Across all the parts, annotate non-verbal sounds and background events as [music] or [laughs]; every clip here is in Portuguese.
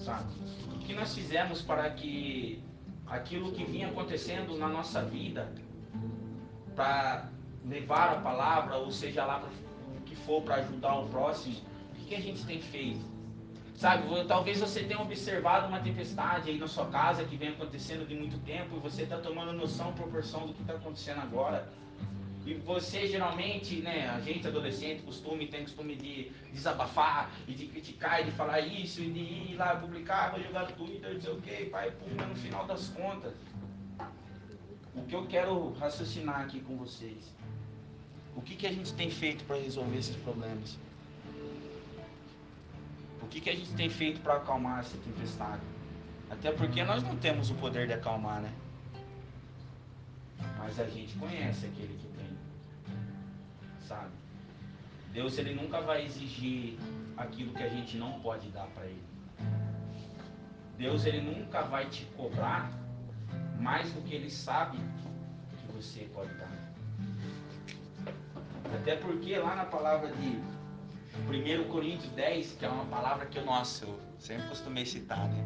sabe? O que nós fizemos para que aquilo que vinha acontecendo na nossa vida, para levar a palavra, ou seja lá o que for para ajudar o próximo, o que, que a gente tem feito? Sabe, talvez você tenha observado uma tempestade aí na sua casa que vem acontecendo de muito tempo e você está tomando noção, proporção do que está acontecendo agora. E você geralmente, né, a gente adolescente, costume, tem costume de desabafar e de criticar e de falar isso e de ir lá publicar, vou jogar no Twitter, não sei o que, pai, pum, no final das contas. O que eu quero raciocinar aqui com vocês. O que, que a gente tem feito para resolver esses problemas? O que, que a gente tem feito para acalmar essa tempestade? Até porque nós não temos o poder de acalmar, né? Mas a gente conhece aquele que. Sabe? Deus ele nunca vai exigir aquilo que a gente não pode dar para ele. Deus ele nunca vai te cobrar mais do que ele sabe que você pode dar. Até porque lá na palavra de 1 Coríntios 10, que é uma palavra que eu, nossa, eu sempre costumei citar, né?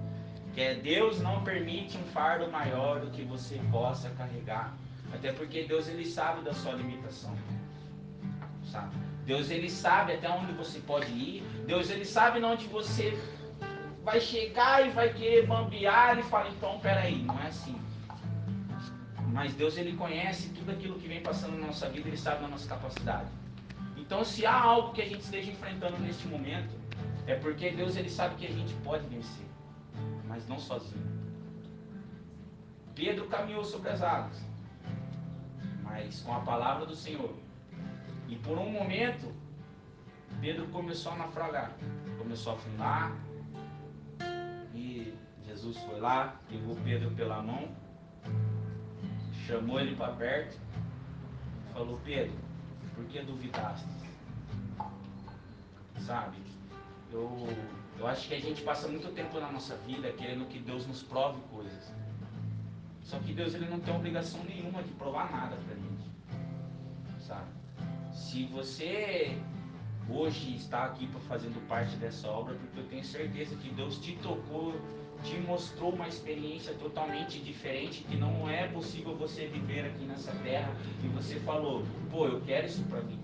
Que é Deus não permite um fardo maior do que você possa carregar. Até porque Deus ele sabe da sua limitação. Deus ele sabe até onde você pode ir. Deus ele sabe onde você vai chegar e vai querer bambear. Ele fala, então peraí, não é assim. Mas Deus ele conhece tudo aquilo que vem passando na nossa vida, ele sabe da nossa capacidade. Então, se há algo que a gente esteja enfrentando neste momento, é porque Deus ele sabe que a gente pode vencer, mas não sozinho. Pedro caminhou sobre as águas, mas com a palavra do Senhor. E por um momento, Pedro começou a naufragar, começou a afundar. E Jesus foi lá, pegou Pedro pela mão, chamou ele para perto, falou: Pedro, por que duvidaste? Sabe? Eu, eu acho que a gente passa muito tempo na nossa vida querendo que Deus nos prove coisas. Só que Deus ele não tem obrigação nenhuma de provar nada pra gente. Sabe? Se você hoje está aqui fazendo parte dessa obra, porque eu tenho certeza que Deus te tocou, te mostrou uma experiência totalmente diferente que não é possível você viver aqui nessa terra e você falou, pô, eu quero isso para mim.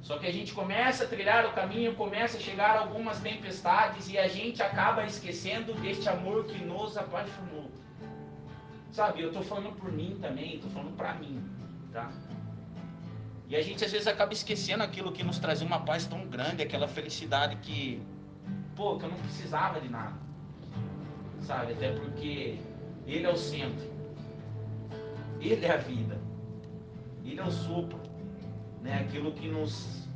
Só que a gente começa a trilhar o caminho, começa a chegar algumas tempestades e a gente acaba esquecendo deste amor que nos apaixonou. Sabe, eu estou falando por mim também, estou falando para mim, tá? E a gente às vezes acaba esquecendo aquilo que nos trazia uma paz tão grande, aquela felicidade que, pô, que eu não precisava de nada. Sabe, até porque Ele é o centro. Ele é a vida. Ele é o sopro. Né? Aquilo que nos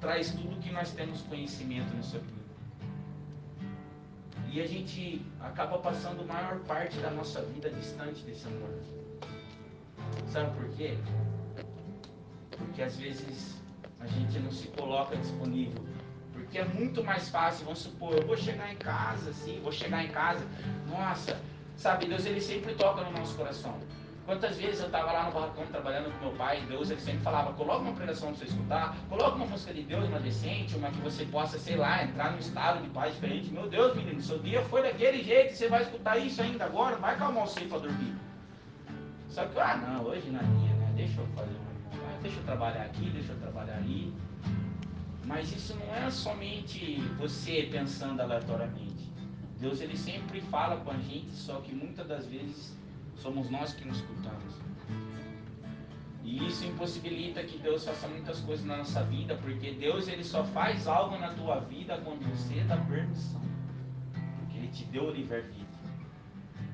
traz tudo que nós temos conhecimento nisso aqui. E a gente acaba passando a maior parte da nossa vida distante desse amor. Sabe por quê? Porque às vezes a gente não se coloca disponível. Porque é muito mais fácil, vamos supor, eu vou chegar em casa, assim, vou chegar em casa, nossa, sabe, Deus ele sempre toca no nosso coração. Quantas vezes eu estava lá no barracão trabalhando com meu pai, Deus ele sempre falava, coloca uma pregação para você escutar, coloca uma música de Deus, uma decente, uma que você possa, sei lá, entrar num estado de paz diferente. Meu Deus, menino, seu dia foi daquele jeito, você vai escutar isso ainda agora, vai calmar você para dormir. Só que, ah não, hoje na minha, né? Deixa eu fazer deixa eu trabalhar aqui, deixa eu trabalhar ali. Mas isso não é somente você pensando aleatoriamente. Deus ele sempre fala com a gente, só que muitas das vezes somos nós que nos escutamos. E isso impossibilita que Deus faça muitas coisas na nossa vida, porque Deus ele só faz algo na tua vida quando você dá permissão. Porque ele te deu o livre-arbítrio.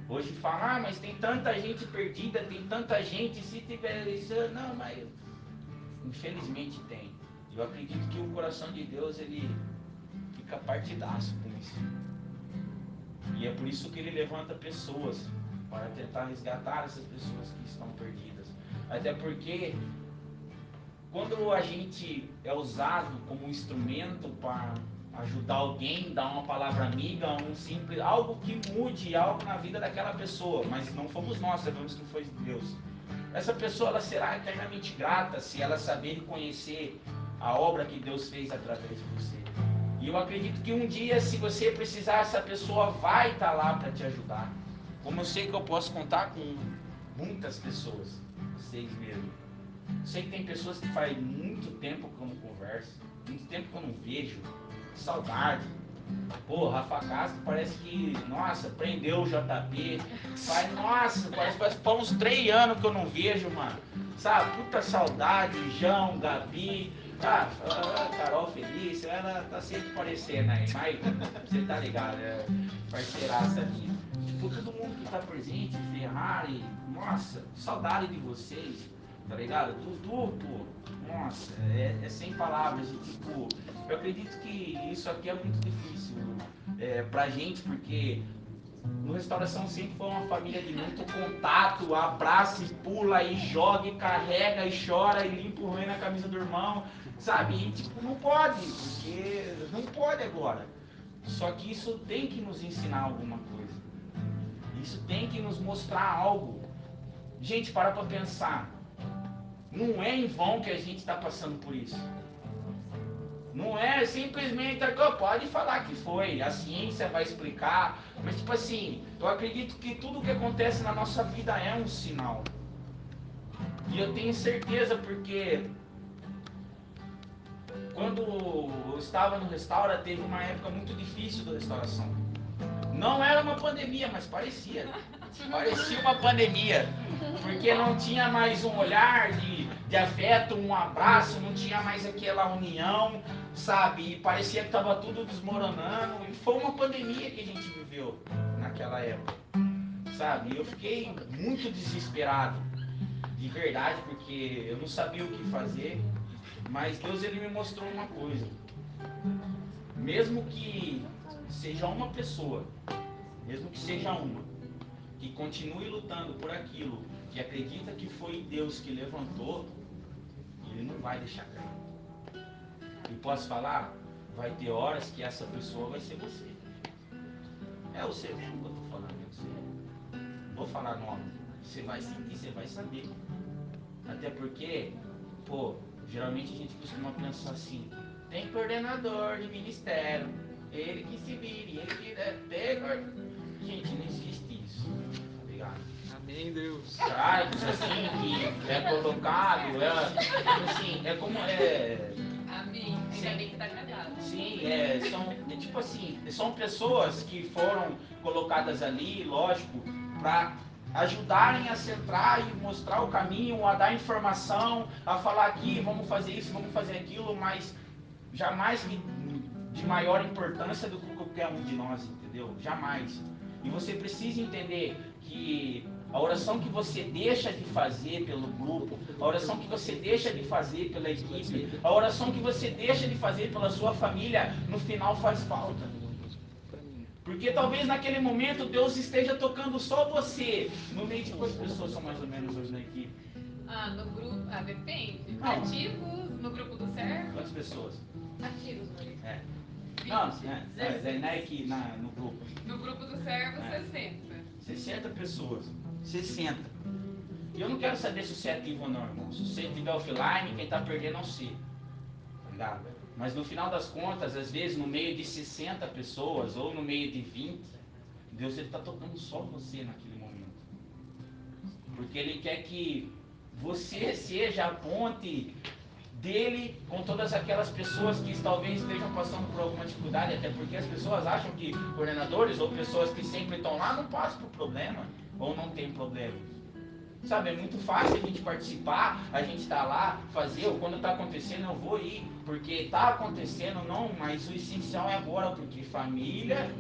Hoje fala, ah, mas tem tanta gente perdida, tem tanta gente, se tiver isso, não, mas infelizmente tem. Eu acredito que o coração de Deus ele fica partidaço com isso. E é por isso que ele levanta pessoas para tentar resgatar essas pessoas que estão perdidas. Até porque quando a gente é usado como instrumento para ajudar alguém, dar uma palavra amiga, um simples, algo que mude algo na vida daquela pessoa, mas não fomos nós, sabemos que foi Deus. Essa pessoa ela será eternamente grata se ela saber reconhecer a obra que Deus fez através de você. E eu acredito que um dia, se você precisar, essa pessoa vai estar tá lá para te ajudar. Como eu sei que eu posso contar com muitas pessoas, vocês mesmo. Sei que tem pessoas que faz muito tempo que eu não converso, muito tempo que eu não vejo, saudade. Pô, Rafa Castro parece que, nossa, prendeu o JP. Faz, nossa, parece que faz uns três anos que eu não vejo, mano. Sabe, puta saudade, João, Gabi. Ah, Carol Felício, ela tá sempre aparecendo aí, mas você tá ligado, é parceiraça minha. Tipo, todo mundo que tá presente, Ferrari, nossa, saudade de vocês, tá ligado? Dudu, pô, nossa, é, é sem palavras. Tipo, eu acredito que isso aqui é muito difícil é, pra gente, porque no restauração sempre foi uma família de muito contato, abraça e pula e joga e carrega e chora e limpa o ruim na camisa do irmão. Sabe? E tipo, não pode, porque não pode agora. Só que isso tem que nos ensinar alguma coisa. Isso tem que nos mostrar algo. Gente, para pra pensar. Não é em vão que a gente está passando por isso. Não é simplesmente, pode falar que foi, a ciência vai explicar, mas tipo assim, eu acredito que tudo que acontece na nossa vida é um sinal. E eu tenho certeza porque quando eu estava no restaura, teve uma época muito difícil da restauração. Não era uma pandemia, mas parecia. Parecia uma pandemia. Porque não tinha mais um olhar de, de afeto, um abraço, não tinha mais aquela união, sabe? E parecia que estava tudo desmoronando. E foi uma pandemia que a gente viveu naquela época, sabe? Eu fiquei muito desesperado, de verdade, porque eu não sabia o que fazer. Mas Deus ele me mostrou uma coisa. Mesmo que seja uma pessoa, mesmo que seja uma, que continue lutando por aquilo, que acredita que foi Deus que levantou, ele não vai deixar cair. E posso falar? Vai ter horas que essa pessoa vai ser você. É você mesmo que eu estou falando, é você. Vou falar nome. Você vai sentir, você vai saber. Até porque, pô, Geralmente a gente costuma pensar assim, tem coordenador de ministério, ele que se vire, ele que deve Gente, não existe isso. Amém, Deus. Cargos assim que é colocado, é, assim, é como. É, Amém. Ainda bem que tá casado. Sim, é, são, é, tipo assim, são pessoas que foram colocadas ali, lógico, para ajudarem a centrar e mostrar o caminho, a dar informação, a falar aqui, vamos fazer isso, vamos fazer aquilo, mas jamais de maior importância do que qualquer um de nós, entendeu? Jamais. E você precisa entender que a oração que você deixa de fazer pelo grupo, a oração que você deixa de fazer pela equipe, a oração que você deixa de fazer pela sua família, no final faz falta. Porque talvez naquele momento Deus esteja tocando só você. No meio de quantas pessoas são mais ou menos hoje na equipe? Ah, no grupo. Ah, depende. Não. Ativos, no grupo do servo. Quantas pessoas? Ativos, Maria. É. Não, é, é, é, na equipe, na, no grupo. No grupo do servo, é. 60. 60 pessoas. 60. E eu não quero saber se você é ativo ou não, irmão. Se você estiver offline, quem está perdendo é você. Tá ligado? Mas no final das contas, às vezes no meio de 60 pessoas ou no meio de 20, Deus está tocando só você naquele momento. Porque Ele quer que você seja a ponte dele com todas aquelas pessoas que talvez estejam passando por alguma dificuldade, até porque as pessoas acham que coordenadores ou pessoas que sempre estão lá não passam por problema ou não tem problema. Sabe, é muito fácil a gente participar, a gente tá lá, fazer, ou quando está acontecendo eu vou ir, porque está acontecendo, não, mas o essencial é agora, porque família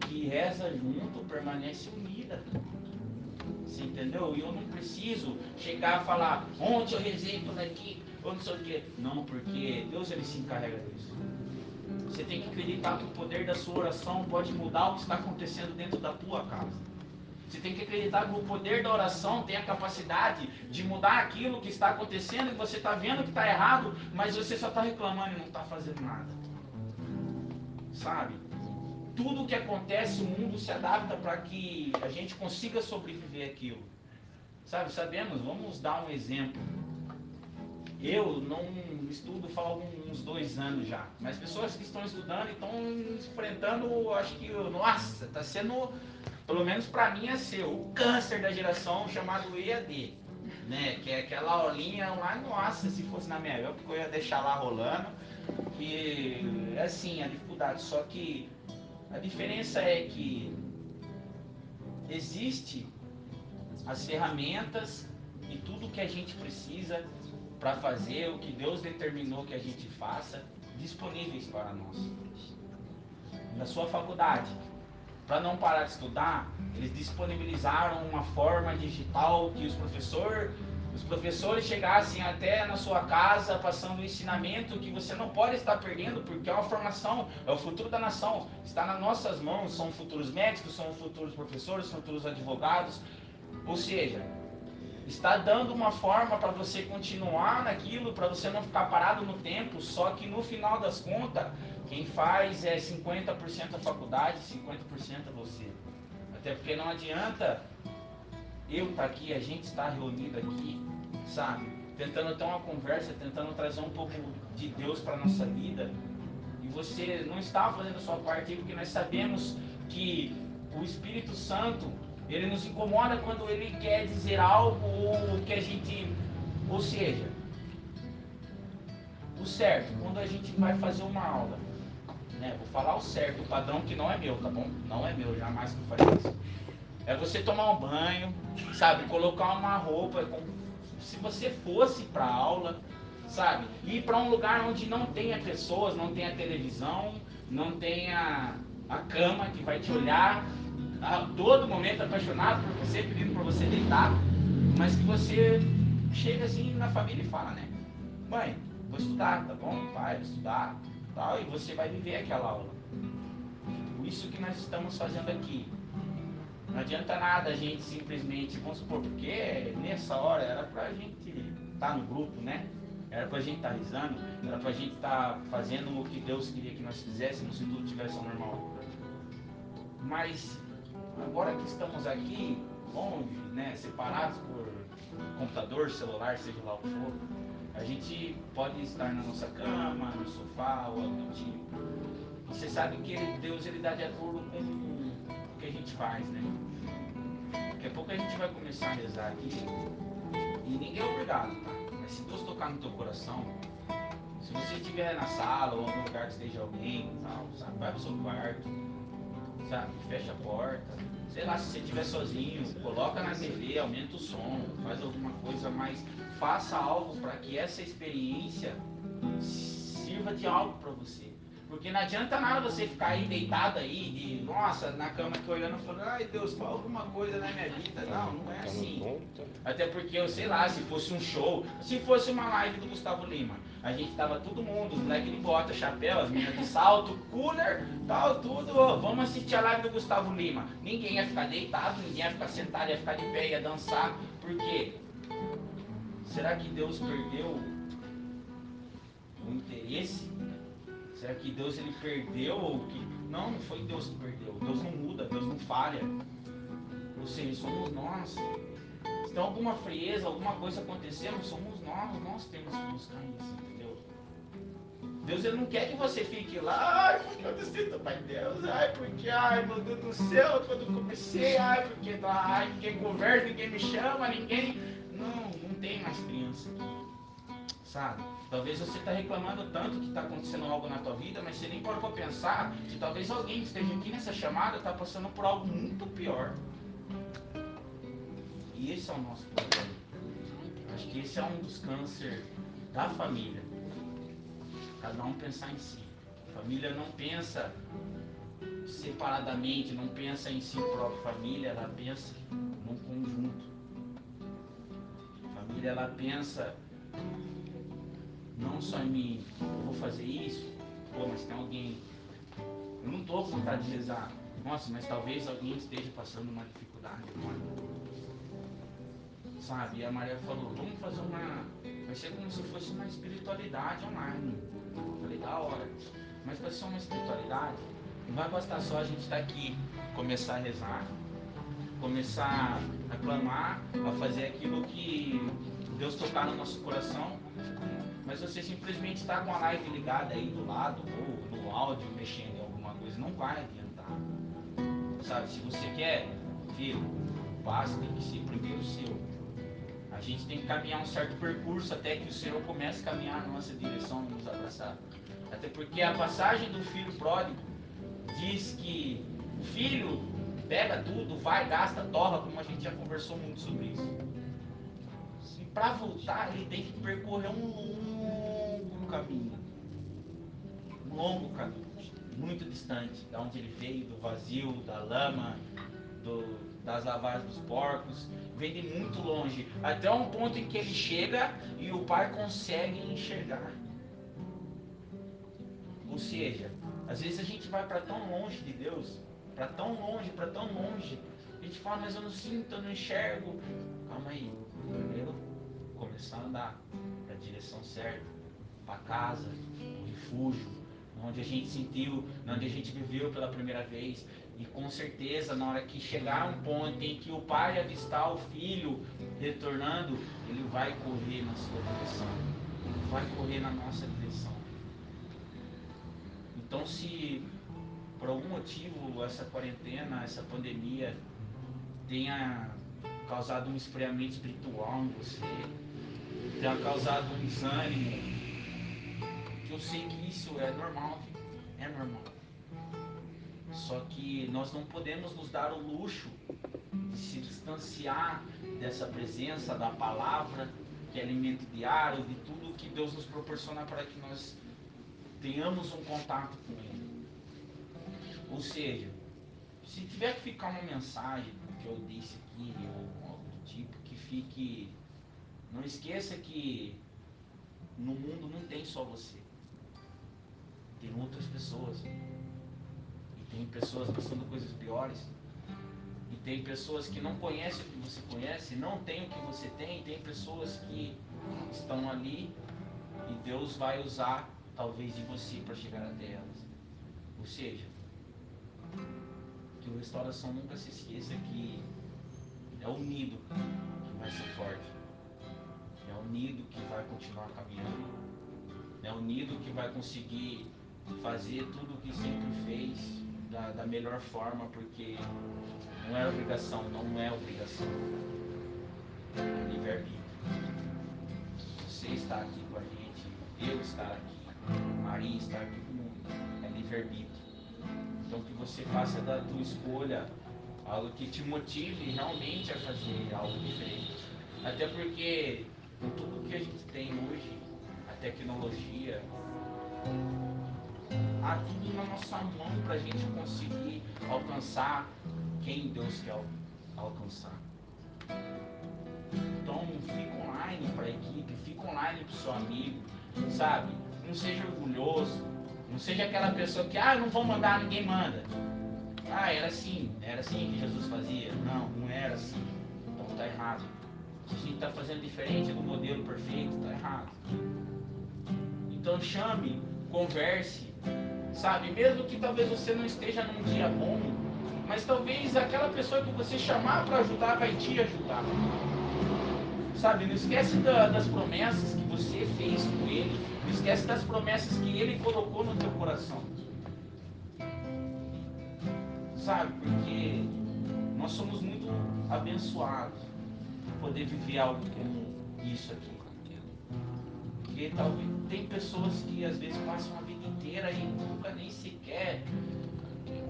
que reza junto permanece unida. Você entendeu? E eu não preciso chegar a falar, ontem eu rezei por aqui, ou não sei o quê. Não, porque Deus ele se encarrega disso. Você tem que acreditar que o poder da sua oração pode mudar o que está acontecendo dentro da tua casa. Você tem que acreditar que o poder da oração tem a capacidade de mudar aquilo que está acontecendo e você está vendo que está errado, mas você só está reclamando e não está fazendo nada. Sabe? Tudo que acontece, o mundo se adapta para que a gente consiga sobreviver aquilo. Sabe, sabemos, vamos dar um exemplo. Eu não estudo, algum uns dois anos já. Mas pessoas que estão estudando e estão enfrentando, acho que, nossa, está sendo, pelo menos para mim, é ser o câncer da geração chamado EAD. Né? Que é aquela aulinha lá, nossa, se fosse na minha época eu ia deixar lá rolando. Que é assim, a dificuldade. Só que a diferença é que existe as ferramentas e tudo que a gente precisa para fazer o que Deus determinou que a gente faça disponíveis para nós. Na sua faculdade, para não parar de estudar, eles disponibilizaram uma forma digital que os professores os professores chegassem até na sua casa passando um ensinamento que você não pode estar perdendo, porque é uma formação, é o futuro da nação, está nas nossas mãos, são futuros médicos, são futuros professores, futuros advogados, ou seja, está dando uma forma para você continuar naquilo, para você não ficar parado no tempo, só que no final das contas, quem faz é 50% a faculdade, 50% você. Até porque não adianta eu estar tá aqui, a gente está reunido aqui, sabe? Tentando ter uma conversa, tentando trazer um pouco de Deus para nossa vida. E você não está fazendo a sua parte porque nós sabemos que o Espírito Santo ele nos incomoda quando ele quer dizer algo ou que a gente. Ou seja, o certo, quando a gente vai fazer uma aula, né? Vou falar o certo, o padrão que não é meu, tá bom? Não é meu, jamais que eu isso. É você tomar um banho, sabe? Colocar uma roupa, se você fosse para aula, sabe? Ir para um lugar onde não tenha pessoas, não tenha televisão, não tenha a cama que vai te olhar, a todo momento apaixonado por você, pedindo para você deitar, mas que você chega assim na família e fala, né? Mãe, vou estudar, tá bom? Pai, vou estudar, tal, e você vai viver aquela aula. Isso que nós estamos fazendo aqui. Não adianta nada a gente simplesmente, vamos supor, porque nessa hora era pra gente estar tá no grupo, né? Era pra gente estar tá risando, era pra gente estar tá fazendo o que Deus queria que nós fizéssemos se tudo tivesse normal. Mas Agora que estamos aqui, longe, né, separados por computador, celular, seja lá o que for, a gente pode estar na nossa cama, no sofá ou do tipo. Você sabe que Deus ele dá de acordo com o que a gente faz, né? Daqui a pouco a gente vai começar a rezar aqui e ninguém é obrigado, tá? Mas se Deus tocar no teu coração, se você estiver na sala ou em algum lugar que esteja alguém, tal, sabe? vai pro seu quarto, sabe? Fecha a porta. Sei lá, se você estiver sozinho, coloca na TV, aumenta o som, faz alguma coisa, mas faça algo para que essa experiência sirva de algo para você. Porque não adianta nada você ficar aí deitado aí, de, nossa, na cama aqui olhando e falando, ai Deus, fala alguma coisa na minha vida. Não, não é assim. Até porque eu sei lá, se fosse um show, se fosse uma live do Gustavo Lima, a gente tava todo mundo, os moleques de bota, chapéu, as meninas de salto, cooler, tal, tudo. vamos assistir a live do Gustavo Lima. Ninguém ia ficar deitado, ninguém ia ficar sentado, ia ficar de pé, ia dançar. Por quê? Será que Deus perdeu o interesse? Será que Deus ele perdeu ou que. Não, não foi Deus que perdeu. Deus não muda, Deus não falha. Ou seja, somos nós. Se tem alguma frieza, alguma coisa acontecendo, somos nós, nós temos que buscar isso. Deus ele não quer que você fique lá, ai, porque eu decido Pai Deus, ai, porque, ai, meu Deus do céu, quando comecei, ai, porque, ai, ninguém conversa, ninguém me chama, ninguém. Não, não tem mais criança aqui, sabe? Talvez você está reclamando tanto que está acontecendo algo na tua vida, mas você nem pode para pensar que talvez alguém que esteja aqui nessa chamada está passando por algo muito pior. E esse é o nosso problema. Acho que esse é um dos cânceres da família cada um pensar em si. A família não pensa separadamente, não pensa em si própria família, ela pensa num conjunto. A família ela pensa não só em mim, eu vou fazer isso, pô, mas tem alguém. Eu não estou com vontade de rezar. Nossa, mas talvez alguém esteja passando uma dificuldade Sabe? E a Maria falou, vamos fazer uma. Vai ser como se fosse uma espiritualidade online Falei, da hora. Mas para ser uma espiritualidade, não vai bastar só a gente estar tá aqui, começar a rezar, começar a clamar, a fazer aquilo que Deus tocar no nosso coração. Mas você simplesmente está com a live ligada aí do lado, ou no áudio, mexendo em alguma coisa, não vai adiantar. Sabe, se você quer, filho, passo tem que ser primeiro seu. A gente tem que caminhar um certo percurso até que o Senhor comece a caminhar na nossa direção e nos abraçar. Até porque a passagem do filho pródigo diz que o filho pega tudo, vai, gasta, torra, como a gente já conversou muito sobre isso. Para voltar, ele tem que percorrer um longo caminho. Um longo caminho, muito distante, da onde ele veio, do vazio, da lama, do, das lavagens dos porcos. Vem de muito longe, até um ponto em que ele chega e o pai consegue enxergar. Ou seja, às vezes a gente vai para tão longe de Deus para tão longe, para tão longe. A gente fala, mas eu não sinto, eu não enxergo. Calma aí, primeiro começar a andar para a direção certa, para casa, o refúgio, onde a gente sentiu, onde a gente viveu pela primeira vez. E com certeza, na hora que chegar um ponto em que o pai avistar o filho retornando, ele vai correr na sua direção, vai correr na nossa direção. Então, se por algum motivo essa quarentena, essa pandemia tenha causado um esfriamento espiritual em você, tenha causado um desânimo, que eu sei que isso é normal, é normal. Só que nós não podemos nos dar o luxo de se distanciar dessa presença da palavra, que é alimento diário, de tudo que Deus nos proporciona para que nós tenhamos um contato com Ele. Ou seja, se tiver que ficar uma mensagem que eu disse aqui, ou algo do tipo, que fique. Não esqueça que no mundo não tem só você. Tem outras pessoas. E tem pessoas passando coisas piores. E tem pessoas que não conhecem o que você conhece, não tem o que você tem, e tem pessoas que estão ali e Deus vai usar talvez de você para chegar até elas. Ou seja, que o restauração nunca se esqueça que é o nido que vai ser forte. É o nido que vai continuar caminhando. É o nido que vai conseguir fazer tudo o que sempre fez da, da melhor forma, porque não é obrigação, não é obrigação. É livre-arbítrio. Você está aqui com a gente, eu estar aqui, Maria estar aqui com o mundo. É livre-arbítrio. Então que você faça da tua escolha algo que te motive realmente a fazer algo diferente. Até porque com tudo que a gente tem hoje, a tecnologia, há tudo na nossa mão para a gente conseguir alcançar quem Deus quer alcançar. Então fica online para a equipe, fica online para o seu amigo, sabe? Não seja orgulhoso, não seja aquela pessoa que, ah, não vou mandar, ninguém manda. Ah, era assim, era assim que Jesus fazia. Não, não era assim. Então está errado. Se a gente está fazendo diferente do modelo perfeito, está errado. Então chame, converse, sabe? Mesmo que talvez você não esteja num dia bom, mas talvez aquela pessoa que você chamar para ajudar vai te ajudar. Sabe? Não esquece da, das promessas que você fez com ele não esquece das promessas que Ele colocou no teu coração. Sabe? Porque nós somos muito abençoados poder viver algo como isso aqui. Porque talvez tem pessoas que às vezes passam a vida inteira e nunca nem sequer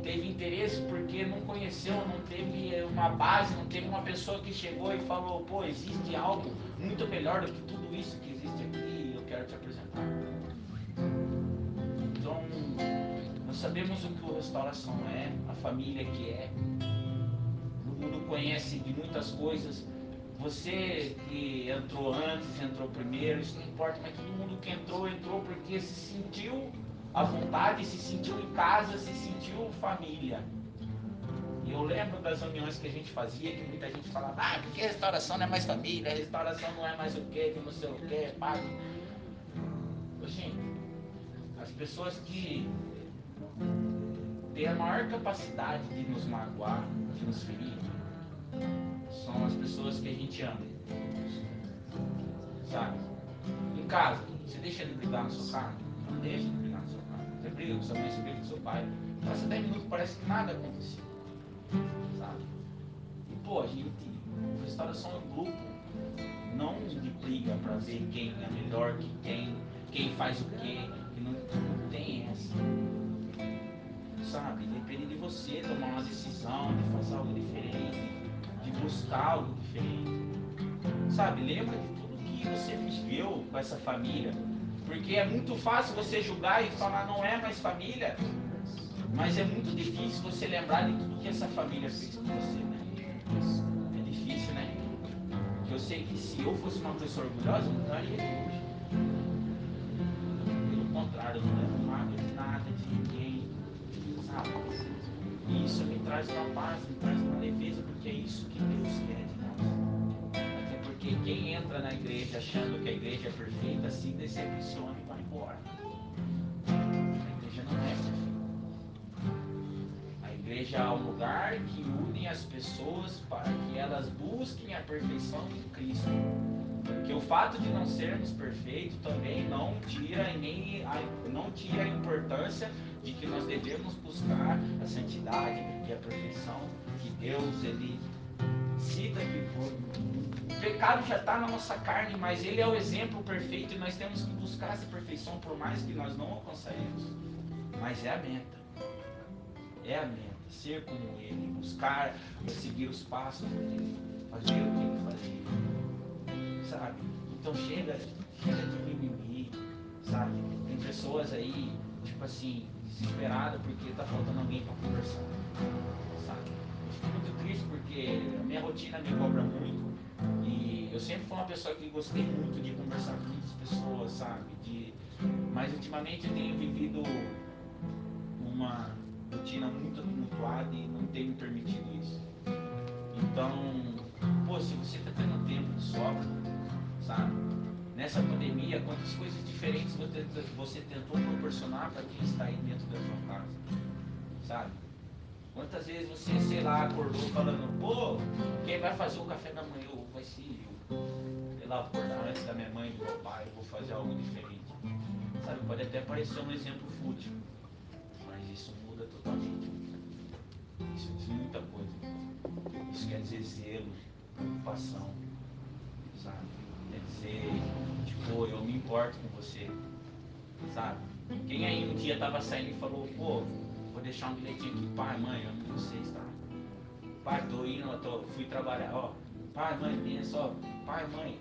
teve interesse porque não conheceu, não teve uma base, não teve uma pessoa que chegou e falou, pô, existe algo muito melhor do que tudo isso que existe aqui e eu quero te apresentar. Então, nós sabemos o que o restauração é, a família que é. O mundo conhece de muitas coisas. Você que entrou antes, entrou primeiro, isso não importa, mas todo mundo que entrou, entrou porque se sentiu à vontade, se sentiu em casa, se sentiu família. E eu lembro das reuniões que a gente fazia, que muita gente falava, ah, porque restauração não é mais família, restauração não é mais o quê, que não sei o quê, pai. Gente, as pessoas que têm a maior capacidade de nos magoar, de nos ferir, são as pessoas que a gente ama. Sabe? Em casa, Você deixa ele brigar na sua cara? Não deixa ele brigar na sua cara. Você briga com sua mãe, você briga com seu pai. Passa 10 minutos, parece que nada aconteceu. Sabe? E pô, a gente. Restauração é um grupo, não de briga para ver quem é melhor que quem, quem faz o quê. Que não, não tem essa. Sabe? Depende de você tomar uma decisão, de fazer algo diferente, de buscar algo diferente. Sabe? Lembra de tudo que você viveu com essa família. Porque é muito fácil você julgar e falar não é mais família. Mas é muito difícil você lembrar de tudo que essa família fez com você, né? É difícil, né? Porque eu sei que se eu fosse uma pessoa orgulhosa, eu não estaria hoje. Isso me traz uma paz, me traz uma leveza, porque é isso que Deus quer de nós. Até porque quem entra na igreja achando que a igreja é perfeita, se decepciona e vai embora. A igreja não é perfeita. A igreja é um lugar que une as pessoas para que elas busquem a perfeição em Cristo. Porque o fato de não sermos perfeitos também não tira nem não tira a importância de que nós devemos buscar a santidade e a perfeição que Deus ele cita que o pecado já está na nossa carne, mas ele é o exemplo perfeito e nós temos que buscar essa perfeição por mais que nós não alcançaremos. Mas é a meta. É a meta. Ser como ele, buscar seguir os passos dele, fazer o que ele fazia. Sabe? Então chega, chega de mimimi, sabe? Tem pessoas aí, tipo assim, desesperadas porque tá faltando alguém para conversar. Sabe? Eu fico muito triste porque a minha rotina me cobra muito. E eu sempre fui uma pessoa que gostei muito de conversar com muitas pessoas, sabe? De, mas ultimamente eu tenho vivido uma rotina muito tumultuada e não me permitido isso. Então, pô, se você está tendo tempo de sobra, sabe? Nessa pandemia, quantas coisas diferentes você, você tentou proporcionar para quem está aí dentro da sua casa, sabe? Quantas vezes você, sei lá, acordou falando, pô, quem vai fazer o café da manhã ou vai ser eu? Sei lá, vou acordar antes da minha mãe e do meu pai, vou fazer algo diferente. Sabe, pode até parecer um exemplo fútil, mas isso muda totalmente. Isso diz muita coisa. Isso quer dizer zelo, preocupação, sabe? Quer dizer, tipo, eu me importo com você, sabe? Quem aí um dia tava saindo e falou, pô, vou deixar um bilhetinho aqui, pai, mãe, amo vocês, tá? Pai, tô indo, eu tô, fui trabalhar, ó. Pai, mãe, pensa, ó. Pai, mãe,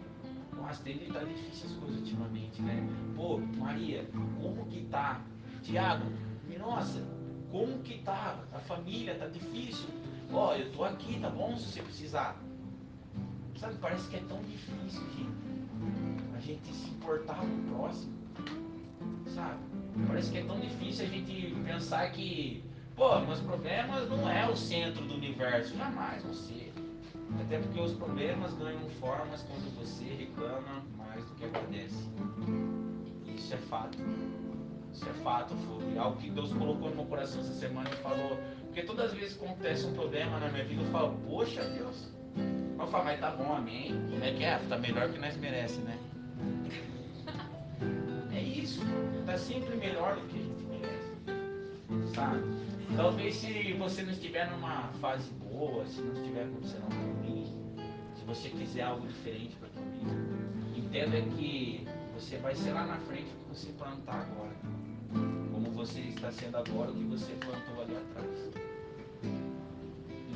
nossa, tem tá difícil as coisas ultimamente, né? Pô, Maria, como que tá? Tiago, nossa, como que tá? A família tá difícil. Ó, eu tô aqui, tá bom? Se você precisar. Sabe, parece que é tão difícil, gente. A gente se importar com o próximo. Sabe? Parece que é tão difícil a gente pensar que, pô, meus problemas não é o centro do universo. Jamais ser. Até porque os problemas ganham formas quando você reclama mais do que agradece. Isso é fato. Isso é fato, foi algo que Deus colocou no meu coração essa semana e falou. Porque todas as vezes que acontece um problema na minha vida, eu falo, poxa Deus. Eu falo, mas tá bom, amém. Como é que é? Tá melhor que nós merece, né? [laughs] É isso. Tá sempre melhor do que a gente merece. Sabe? Talvez se você não estiver numa fase boa, se não estiver acontecendo algo ruim, se você quiser algo diferente para tua vida, entenda que você vai ser lá na frente o que você plantar agora. Como você está sendo agora o que você plantou ali atrás.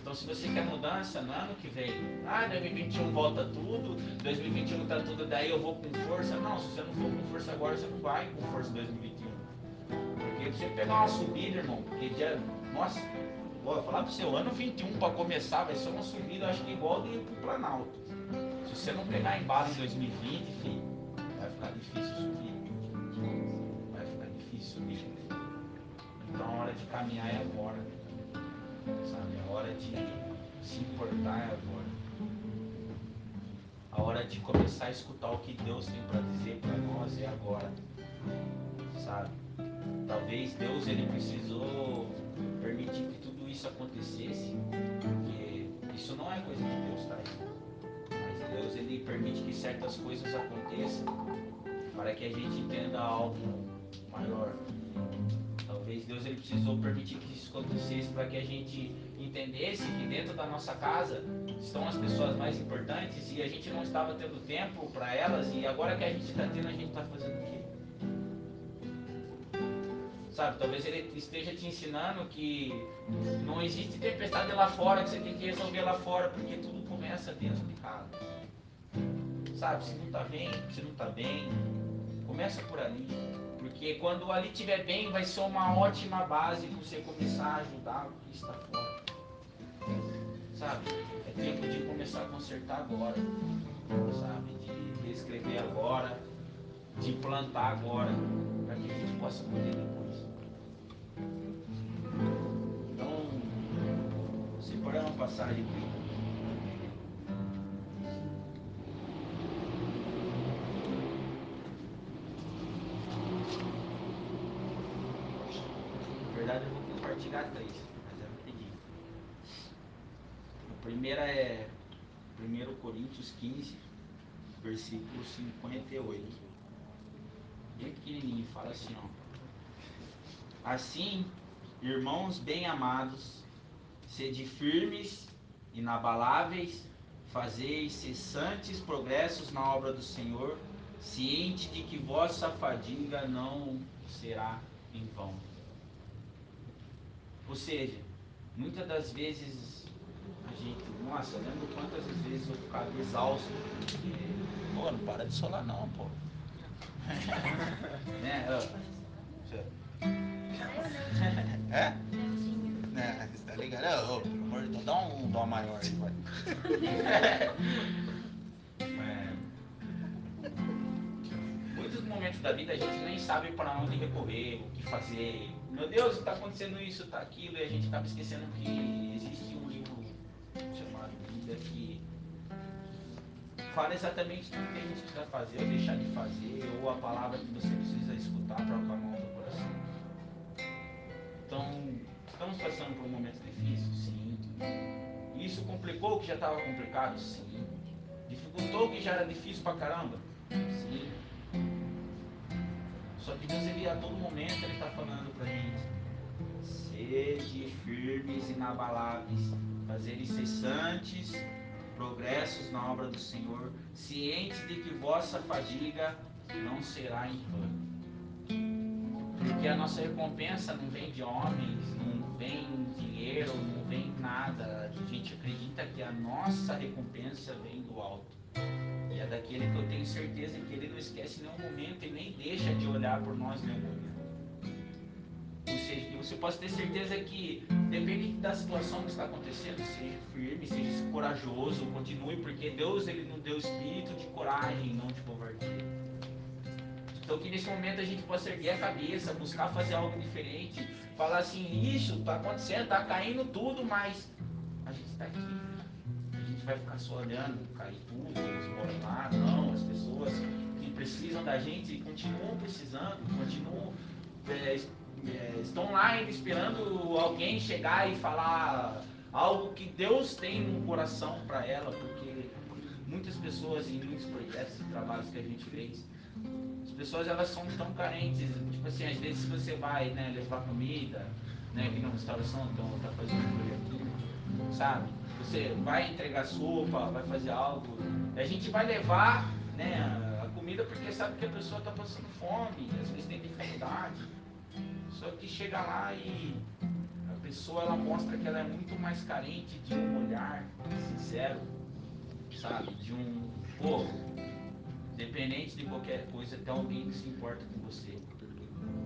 Então se você quer mudança no ano que vem, ah, 2021 volta tudo, 2021 tá tudo, daí eu vou com força. Não, se você não for com força agora, você não vai com força em 2021. Porque você pegar uma subida, irmão, porque dia. Nossa, vou falar pro seu ano 21 para começar, vai ser uma subida, acho que igual ir pro Planalto. Se você não pegar embalo em 2020, filho, vai ficar difícil subir. Vai ficar difícil subir. Então a hora de caminhar é agora. Sabe? A hora de se importar é agora. A hora de começar a escutar o que Deus tem para dizer para nós é agora. Sabe? Talvez Deus ele precisou permitir que tudo isso acontecesse, porque isso não é coisa de Deus, tá? Mas Deus ele permite que certas coisas aconteçam para que a gente entenda algo maior. Talvez Deus ele precisou permitir que isso acontecesse para que a gente entendesse que dentro da nossa casa estão as pessoas mais importantes e a gente não estava tendo tempo para elas e agora que a gente está tendo, a gente está fazendo o quê? Sabe, talvez ele esteja te ensinando que não existe tempestade lá fora, que você tem que resolver lá fora, porque tudo começa dentro de casa. Sabe, se não está bem, se não está bem, começa por ali. Porque quando ali estiver bem, vai ser uma ótima base para você começar a ajudar o que está fora. Sabe? É tempo de começar a consertar agora. Sabe? De reescrever agora. De plantar agora. Para que a gente possa poder depois. Então, separar uma passagem aqui. Primeira é 1 Coríntios 15, versículo 58. Bem pequenininho, fala assim, ó. Assim, irmãos bem amados, sede firmes, inabaláveis, fazei cessantes progressos na obra do Senhor, ciente de que vossa fadiga não será em vão. Ou seja, muitas das vezes a gente, nossa, eu lembro quantas vezes eu ficava exausto, porque, pô, não para de solar não, pô. [laughs] né? ó. É? Né, você tá ligado? Ô, pelo amor de Deus, dá um dó maior aí, vai. [laughs] É. Muitos momentos da vida a gente nem sabe para onde recorrer, o que fazer. Meu Deus, está acontecendo isso, está aquilo, e a gente acaba esquecendo que existe um livro chamado Bíblia que fala exatamente tudo que a gente precisa fazer ou deixar de fazer, ou a palavra que você precisa escutar para acalmar o seu coração. Então, estamos passando por um momento difícil? Sim. Isso complicou o que já estava complicado? Sim. Dificultou o que já era difícil pra caramba? Sim. Só que Deus, ele a todo momento, ele está falando pra gente. Sede firmes e inabaláveis, fazer incessantes progressos na obra do Senhor, cientes de que vossa fadiga não será em vão. Porque a nossa recompensa não vem de homens, não vem dinheiro, não vem nada. A gente acredita que a nossa recompensa vem do alto. E é daquele que eu tenho certeza que ele não esquece nenhum momento e nem deixa de olhar por nós nenhum momento. Que você possa ter certeza que, depende da situação que está acontecendo, seja firme, seja corajoso, continue, porque Deus ele não deu espírito de coragem, não de covardia. Então que nesse momento a gente possa erguer a cabeça, buscar fazer algo diferente, falar assim, isso está acontecendo, está caindo tudo, mas a gente está aqui. A gente vai ficar só olhando, cair tudo, desmoronar, não, as pessoas que precisam da gente continuam precisando, continuam. É, é, estão lá esperando alguém chegar e falar algo que Deus tem no coração para ela, porque muitas pessoas em muitos projetos e trabalhos que a gente fez, as pessoas elas são tão carentes, tipo assim, às vezes você vai né, levar comida, né, aqui na restauração, então fazendo um projetinho, sabe? Você vai entregar sopa, vai fazer algo, a gente vai levar né, a comida porque sabe que a pessoa está passando fome, às vezes tem dificuldade. Só que chega lá e a pessoa ela mostra que ela é muito mais carente de um olhar sincero, sabe? De um, pô, dependente de qualquer coisa, tem alguém que se importa com você,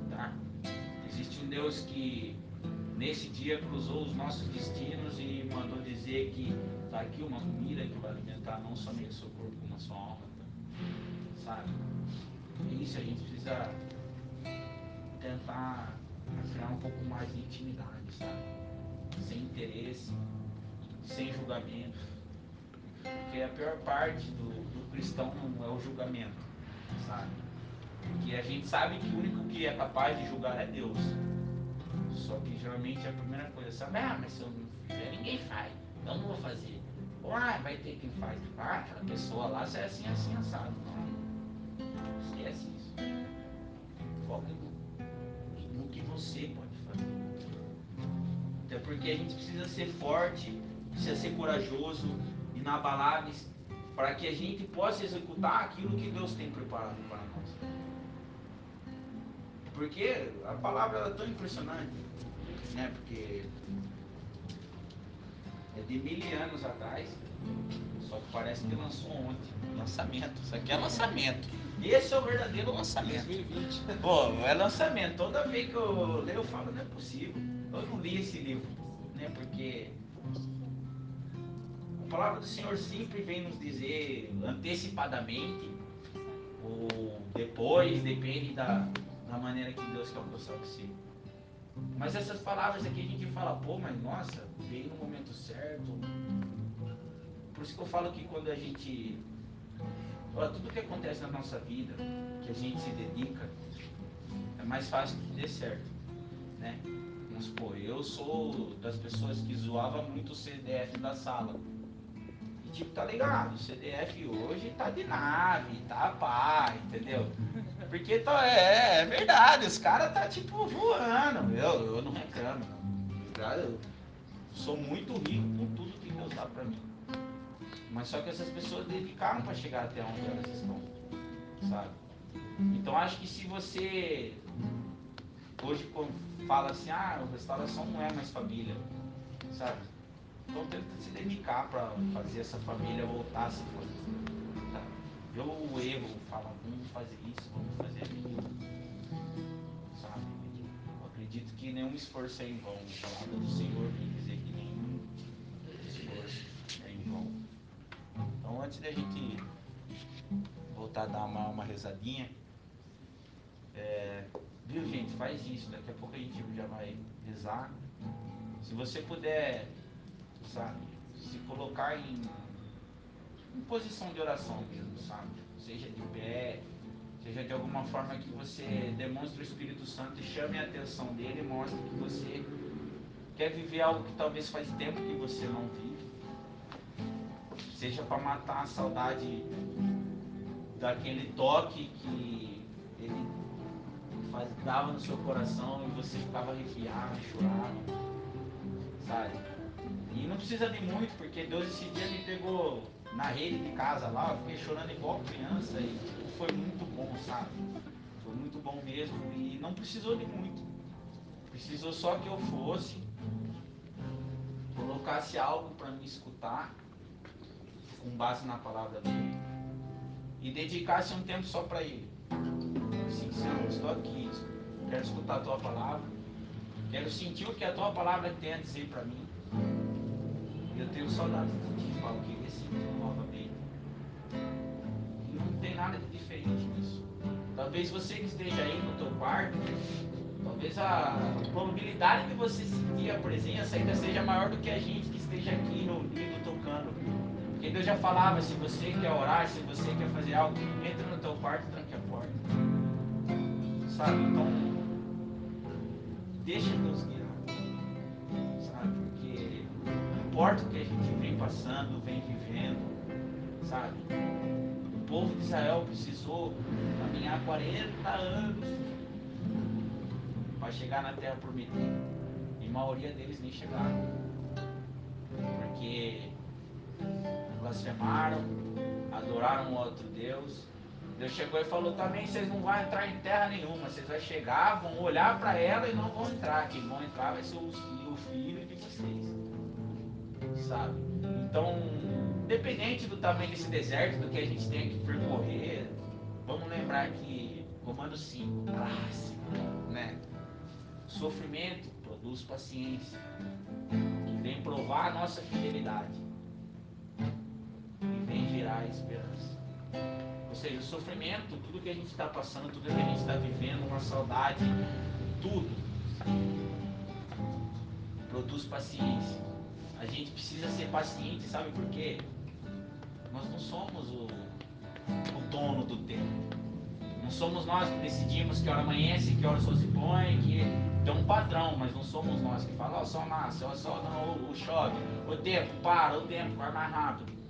tá? Existe um Deus que nesse dia cruzou os nossos destinos e mandou dizer que tá aqui uma comida que vai alimentar não somente o seu corpo, como a sua alma, tá? sabe? E isso a gente precisa tentar criar um pouco mais de intimidade, sabe? Sem interesse, sem julgamento. Porque a pior parte do, do cristão não é o julgamento, sabe? Porque a gente sabe que o único que é capaz de julgar é Deus. Só que geralmente a primeira coisa, sabe? Ah, mas se eu não fizer, ninguém faz. Então não vou fazer. Ou, ah, vai ter quem faz. Ah, aquela pessoa lá, se é assim, assim, assado. Não. Esquece isso. no, no que você pode fazer. Até porque a gente precisa ser forte, precisa ser corajoso, inabaláveis, para que a gente possa executar aquilo que Deus tem preparado para nós. Porque a palavra é tão impressionante, né? Porque é de mil anos atrás, só que parece que lançou ontem. Lançamento. Isso aqui é lançamento. Esse é o verdadeiro lançamento. 2020. Pô, é lançamento. Toda vez que eu leio, eu falo, não é possível. Eu não li esse livro, né? Porque a palavra do Senhor sempre vem nos dizer antecipadamente ou depois, depende da, da maneira que Deus quer alcançar você. Mas essas palavras aqui a gente fala, pô, mas nossa, veio no momento certo. Por isso que eu falo que quando a gente Olha, tudo que acontece na nossa vida, que a gente se dedica, é mais fácil que dê certo, né? Vamos supor, eu sou das pessoas que zoava muito o CDF da sala. E tipo, tá ligado, o CDF hoje tá de nave, tá pá, entendeu? Porque tá, é, é verdade, os caras tá tipo voando. Eu, eu não reclamo, não. Eu sou muito rico com tudo que Deus dá pra mim. Mas só que essas pessoas dedicaram para chegar até onde elas estão, sabe? Então acho que se você hoje fala assim, ah, a restauração não é mais família, sabe? Então tenta se dedicar para fazer essa família voltar a ser família. Tá? O erro, fala, vamos fazer isso, vamos fazer aquilo. Sabe? Eu acredito que nenhum esforço é em vão. A palavra do Senhor vem dizer que nenhum esforço é em vão. Antes da gente voltar a dar uma, uma rezadinha, é, viu gente, faz isso, daqui a pouco a gente já vai rezar. Se você puder, sabe, se colocar em, em posição de oração mesmo, sabe? Seja de pé, seja de alguma forma que você demonstre o Espírito Santo e chame a atenção dele mostre que você quer viver algo que talvez faz tempo que você não vive. Seja para matar a saudade daquele toque que ele faz, dava no seu coração e você ficava arrepiado, chorava, sabe? E não precisa de muito, porque Deus esse dia me pegou na rede de casa lá, eu fiquei chorando igual criança e foi muito bom, sabe? Foi muito bom mesmo e não precisou de muito. Precisou só que eu fosse, colocasse algo para me escutar, com base na palavra dele, e dedicasse um tempo só para ele. Assim, Senhor, estou aqui, quero escutar a tua palavra, quero sentir o que a tua palavra tem a dizer para mim. Eu tenho saudade de ti, Paulo, queria sentir novamente. E não tem nada de diferente nisso. Talvez você que esteja aí no teu quarto, talvez a probabilidade de você sentir a presença ainda seja maior do que a gente que esteja aqui reunido tocando. Porque Deus já falava, se você quer orar, se você quer fazer algo, entra no teu quarto e tranque a porta. Sabe? Então, deixa Deus guiar. Sabe? Porque não importa o que a gente vem passando, vem vivendo, sabe? O povo de Israel precisou caminhar 40 anos para chegar na terra prometida. E a maioria deles nem chegaram. Porque blasfemaram, adoraram outro Deus. Deus chegou e falou também, vocês não vão entrar em terra nenhuma, vocês vão chegar, vão olhar para ela e não vão entrar. Quem vão entrar vai ser o filho, o filho de vocês. Sabe? Então, independente do tamanho desse deserto, do que a gente tem que percorrer, vamos lembrar que Comando 5, clássico, né? Sofrimento produz paciência. Vem provar a nossa fidelidade. Gerar esperança. Ou seja, o sofrimento, tudo que a gente está passando, tudo que a gente está vivendo, uma saudade, tudo produz paciência. A gente precisa ser paciente, sabe por quê? Nós não somos o, o dono do tempo. Não somos nós que decidimos que hora amanhece, que hora sol se põe, que tem um padrão, mas não somos nós que fala, ó, o sol nasce, ó, o sol não, o chove, o tempo para, o tempo vai mais rápido.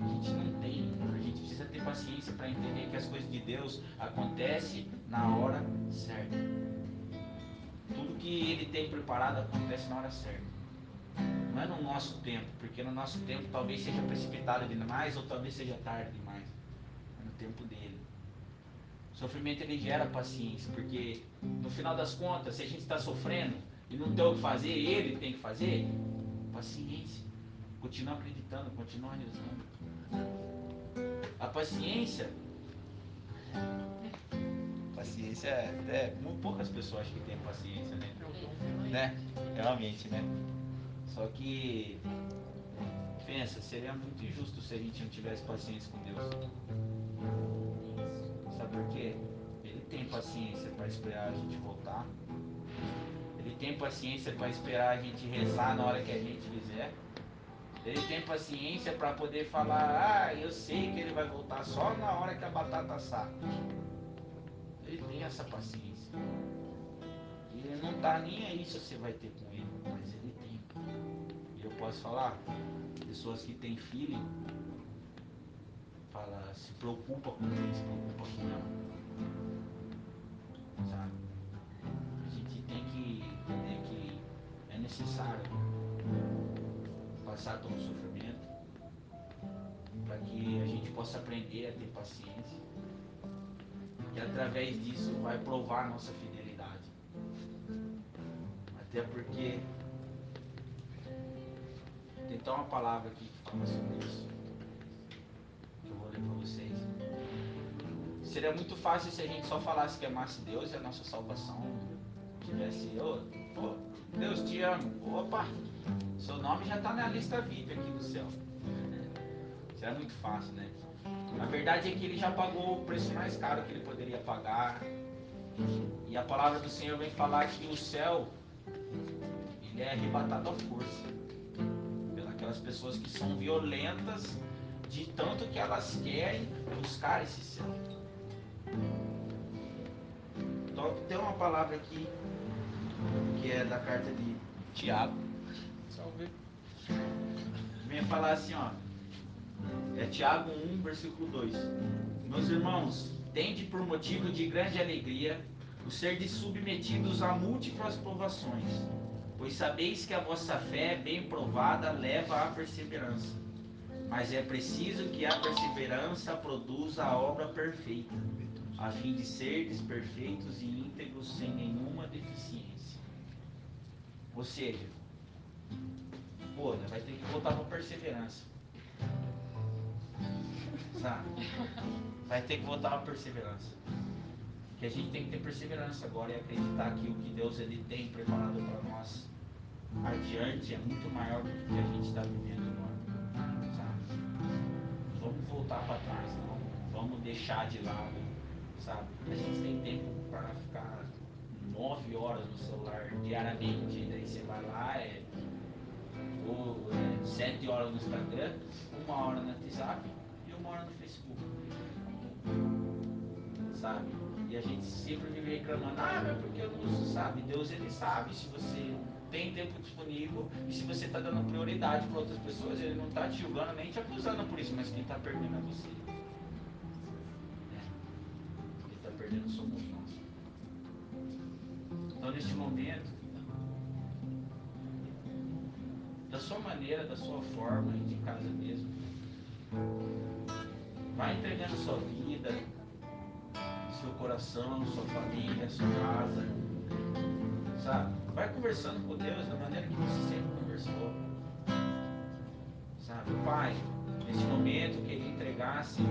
A gente não tem. A gente precisa ter paciência para entender que as coisas de Deus acontecem na hora certa. Tudo que Ele tem preparado acontece na hora certa. Não é no nosso tempo, porque no nosso tempo talvez seja precipitado demais ou talvez seja tarde demais. É no tempo dele. O sofrimento ele gera paciência, porque no final das contas, se a gente está sofrendo e não tem o que fazer, ele tem que fazer, paciência. Continua acreditando, continua rezando. A paciência. Paciência é, é muito poucas pessoas que têm paciência, né? Né? Realmente, né? Só que pensa, seria muito injusto se a gente não tivesse paciência com Deus. Sabe por quê? Ele tem paciência para esperar a gente voltar. Ele tem paciência para esperar a gente rezar na hora que a gente quiser. Ele tem paciência para poder falar, ah, eu sei que ele vai voltar só na hora que a batata assar. Ele tem essa paciência. Ele não tá nem aí se você vai ter com ele, mas ele tem. E eu posso falar, pessoas que têm filho, fala, se preocupa com ele, se preocupa com ela. Sabe? A gente tem que entender que é necessário passar pelo sofrimento para que a gente possa aprender a ter paciência. E através disso vai provar nossa fidelidade. Até porque tem até uma palavra aqui que fala sobre isso. Que eu vou ler para vocês. Seria muito fácil se a gente só falasse que amasse Deus e a nossa salvação tivesse, ô, pô, Deus te amo. Opa, seu nome já está na lista VIP aqui do céu. Seria muito fácil, né? A verdade é que ele já pagou o preço mais caro que ele poderia pagar. E a palavra do Senhor vem falar que o céu ele é arrebatado à força pelas pessoas que são violentas de tanto que elas querem buscar esse céu. Então tem uma palavra aqui que é da carta de Tiago. Vem falar assim, ó. É Tiago 1, versículo 2. Meus irmãos, tende por motivo de grande alegria o ser de submetidos a múltiplas provações, pois sabeis que a vossa fé bem provada leva à perseverança. Mas é preciso que a perseverança produza a obra perfeita, a fim de serdes perfeitos e íntegros sem nenhuma deficiência. Ou seja, pô, né, vai ter que voltar para perseverança. Sabe? Vai ter que voltar para perseverança. Que a gente tem que ter perseverança agora e acreditar que o que Deus ele tem preparado para nós adiante é muito maior do que a gente está vivendo agora. Sabe? Vamos voltar para trás, não. Vamos deixar de lado, sabe? A gente tem tempo para ficar nove horas no celular diariamente, daí você vai lá, é, é, sete horas no Instagram, uma hora no WhatsApp e uma hora no Facebook. Sabe? E a gente sempre vive reclamando, ah, mas porque eu não sabe? Deus ele sabe se você tem tempo disponível e se você está dando prioridade para outras pessoas, ele não está te julgando nem te acusando por isso, mas quem está perdendo é você. É. Quem está perdendo somos nós. Então neste momento, da sua maneira, da sua forma, de casa mesmo, vai entregando sua vida, seu coração, sua família, sua casa, sabe? Vai conversando com Deus da maneira que você sempre conversou. Sabe, Pai, nesse momento que Ele entregasse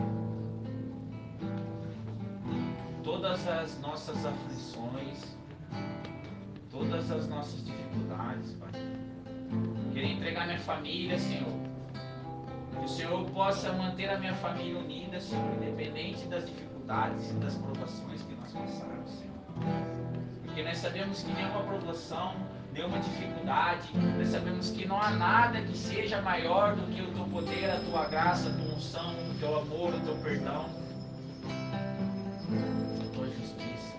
todas as nossas aflições, todas as nossas dificuldades, Pai. Queria entregar minha família, Senhor. Que o Senhor possa manter a minha família unida, Senhor, independente das dificuldades e das provações que nós passarmos, Senhor. Porque nós sabemos que nenhuma provação, nenhuma dificuldade, nós sabemos que não há nada que seja maior do que o teu poder, a tua graça, a tua unção, o teu amor, o teu perdão, a tua justiça.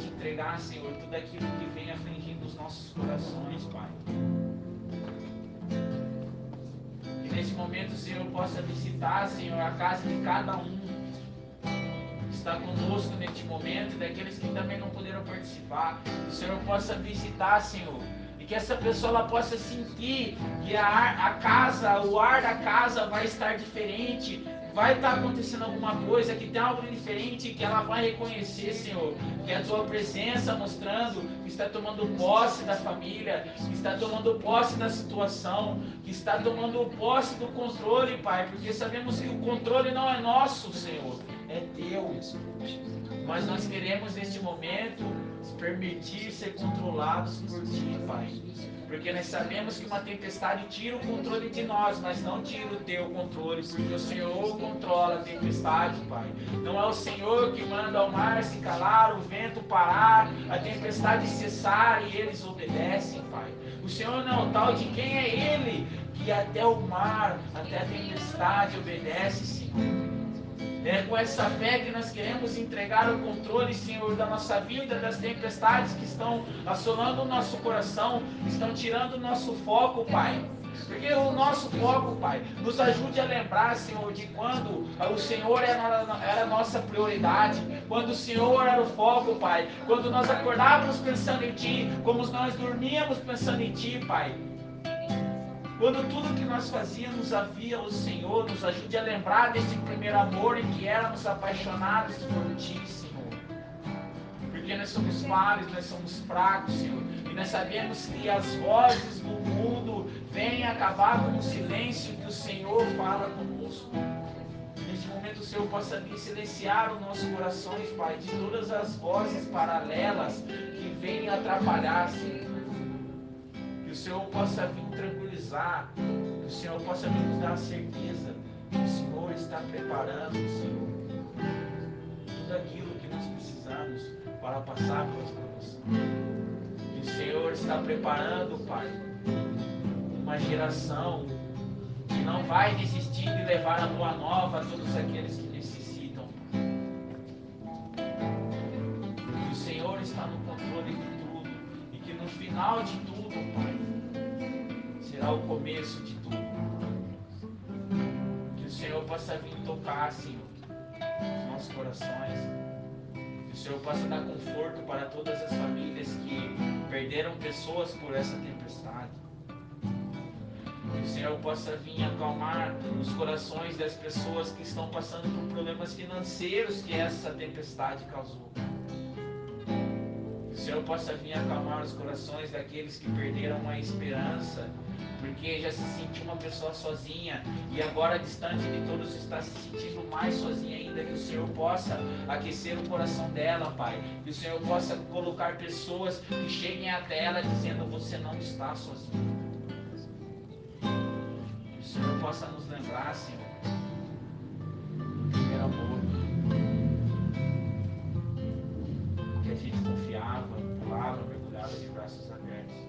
Te entregar, Senhor, tudo aquilo que vem afligindo os nossos corações, Pai. neste momento o Senhor possa visitar, Senhor, a casa de cada um que está conosco neste momento, e daqueles que também não puderam participar. Que o Senhor possa visitar, Senhor. E que essa pessoa ela possa sentir que a, ar- a casa, o ar da casa vai estar diferente, vai estar acontecendo alguma coisa, que tem algo diferente, que ela vai reconhecer, Senhor, que é a tua presença mostrando que está tomando posse da família, que está tomando posse da situação, que está tomando posse do controle, Pai, porque sabemos que o controle não é nosso, Senhor, é teu. Mas nós queremos neste momento permitir ser controlados por ti, Pai. Porque nós sabemos que uma tempestade tira o controle de nós, mas não tira o teu controle, porque o Senhor controla a tempestade, Pai. Não é o Senhor que manda o mar se calar, o vento parar, a tempestade cessar e eles obedecem, Pai. O Senhor não é o tal de quem é Ele, que até o mar, até a tempestade obedece, Senhor. É com essa fé que nós queremos entregar o controle, Senhor, da nossa vida, das tempestades que estão assolando o nosso coração, estão tirando o nosso foco, Pai. Porque o nosso foco, Pai, nos ajude a lembrar, Senhor, de quando o Senhor era, a nossa prioridade, quando o Senhor era o foco, Pai, quando nós acordávamos pensando em Ti, como nós dormíamos pensando em Ti, Pai. Quando tudo que nós fazíamos havia o Senhor, nos ajude a lembrar desse primeiro amor em que éramos apaixonados por Ti, Senhor. Porque nós somos falhos, nós somos fracos, Senhor. E nós sabemos que as vozes do mundo vêm acabar com o silêncio que o Senhor fala conosco. Neste momento o Senhor possa vir silenciar os nossos corações, Pai, de todas as vozes paralelas que vêm atrapalhar, Senhor. Que o Senhor possa vir que o Senhor possa nos dar a certeza que o Senhor está preparando, Senhor, tudo aquilo que nós precisamos para passar pelas provações. E o Senhor está preparando, Pai, uma geração que não vai desistir de levar a boa nova a todos aqueles que necessitam. Que o Senhor está no controle de tudo e que no final de tudo, Pai, será o começo de tudo. Que o Senhor possa vir tocar, Senhor, os nossos corações. Que o Senhor possa dar conforto para todas as famílias que perderam pessoas por essa tempestade. Que o Senhor possa vir acalmar os corações das pessoas que estão passando por problemas financeiros que essa tempestade causou. Senhor possa vir acalmar os corações daqueles que perderam a esperança, porque já se sentiu uma pessoa sozinha e agora distante de todos está se sentindo mais sozinha ainda. Que o Senhor possa aquecer o coração dela, Pai. Que o Senhor possa colocar pessoas que cheguem até ela dizendo: Você não está sozinho. Que o Senhor possa nos lembrar, Senhor, do amor. A gente confiava, pulava, mergulhava de braços abertos.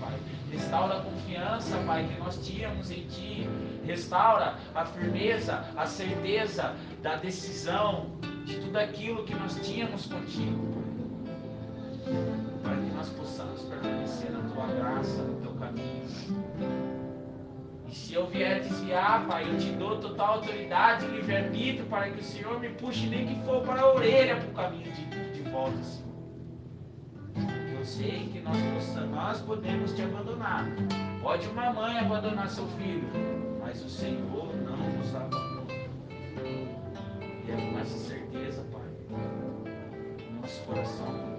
Pai. Restaura a confiança, Pai, que nós tínhamos em Ti. Restaura a firmeza, a certeza da decisão, de tudo aquilo que nós tínhamos contigo. Para que nós possamos permanecer na Tua graça, no Teu caminho. E se eu vier desviar, Pai, eu te dou total autoridade e livre-arbítrio para que o Senhor me puxe nem que for para a orelha para o caminho de, de volta, Senhor. Sei que nós, nós podemos te abandonar. Pode uma mãe abandonar seu filho, mas o Senhor não nos abandona. E é com essa certeza, Pai, nós nosso coração.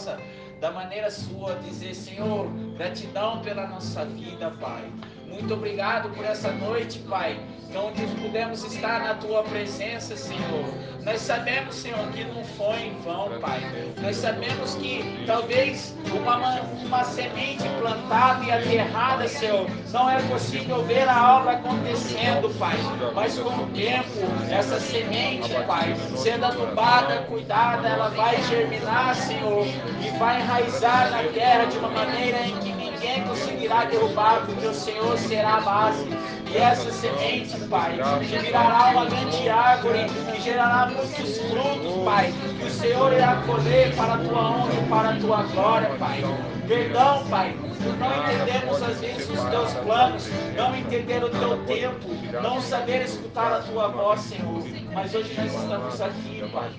possa, da maneira sua, dizer: Senhor, gratidão pela nossa vida, Pai. Muito obrigado por essa noite, Pai, onde pudemos estar na tua presença, Senhor. Nós sabemos, Senhor, que não foi em vão, Pai. Nós sabemos que talvez uma, ma- uma semente plantada e aterrada, Senhor, não é possível ver a obra acontecendo, Pai. Mas com o tempo, essa semente, Pai, sendo adubada, cuidada, ela vai germinar, Senhor, e vai enraizar na terra de uma maneira em que ninguém conseguirá derrubar, porque o Senhor será a base. E essa semente, Pai, virará uma grande árvore, que gerará muitos frutos, Pai, que o Senhor irá colher para a tua honra e para a tua glória, Pai. Perdão, Pai, não entendermos às vezes os teus planos, não entender o teu tempo, não saber escutar a tua voz, Senhor. Mas hoje nós estamos aqui, Pai.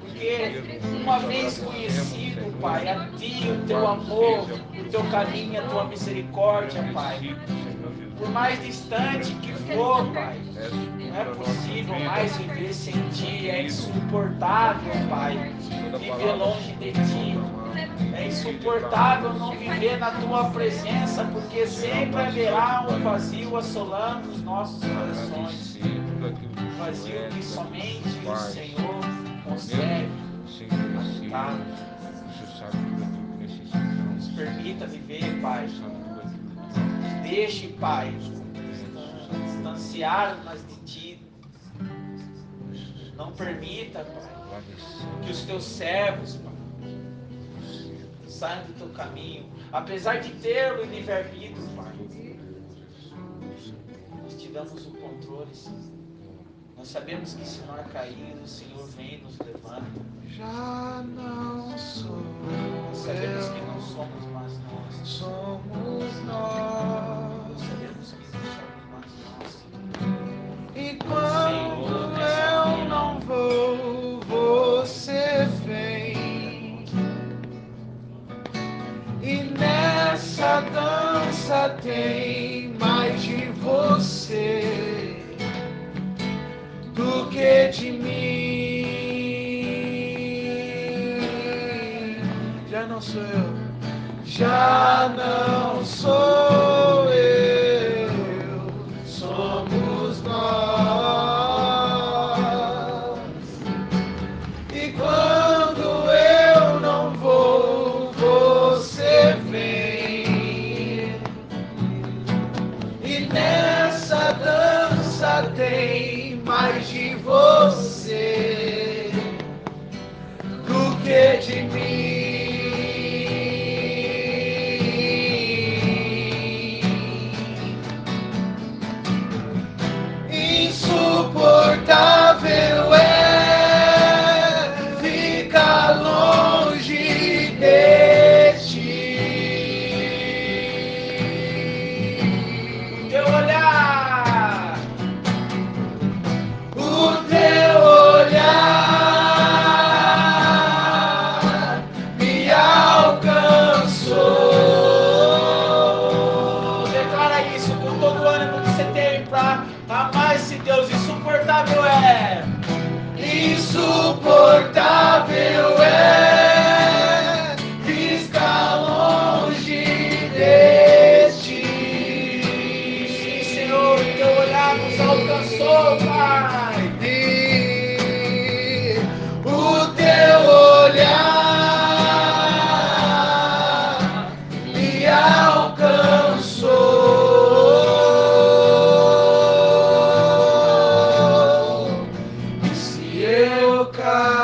Porque uma vez conhecido, Pai, a Ti, o Teu amor, o Teu carinho, a Tua misericórdia, Pai. Por mais distante que for, Pai, não é possível mais viver sem Ti. É insuportável, Pai, viver longe de Ti. É insuportável não viver na Tua presença, porque sempre haverá um vazio assolando os nossos corações. Um vazio que somente o Senhor consegue habitar. Permita viver, Pai. Nos deixe, Pai, distanciar-nos de Ti. Não permita, Pai, que os Teus servos, Pai, saiam do Teu caminho. Apesar de ter o livre-arbítrio, Pai, nós te damos o controle, Senhor. Nós sabemos que se nós cairmos, o Senhor vem e nos levanta. Já não sou Nós sabemos que eu, não somos mais nós. somos nós. Sabemos que não somos mais nós. Senhor. E quando eu não vou, você vem. E nessa dança tem mais de você do que de mim. Já não sou eu, já não sou eu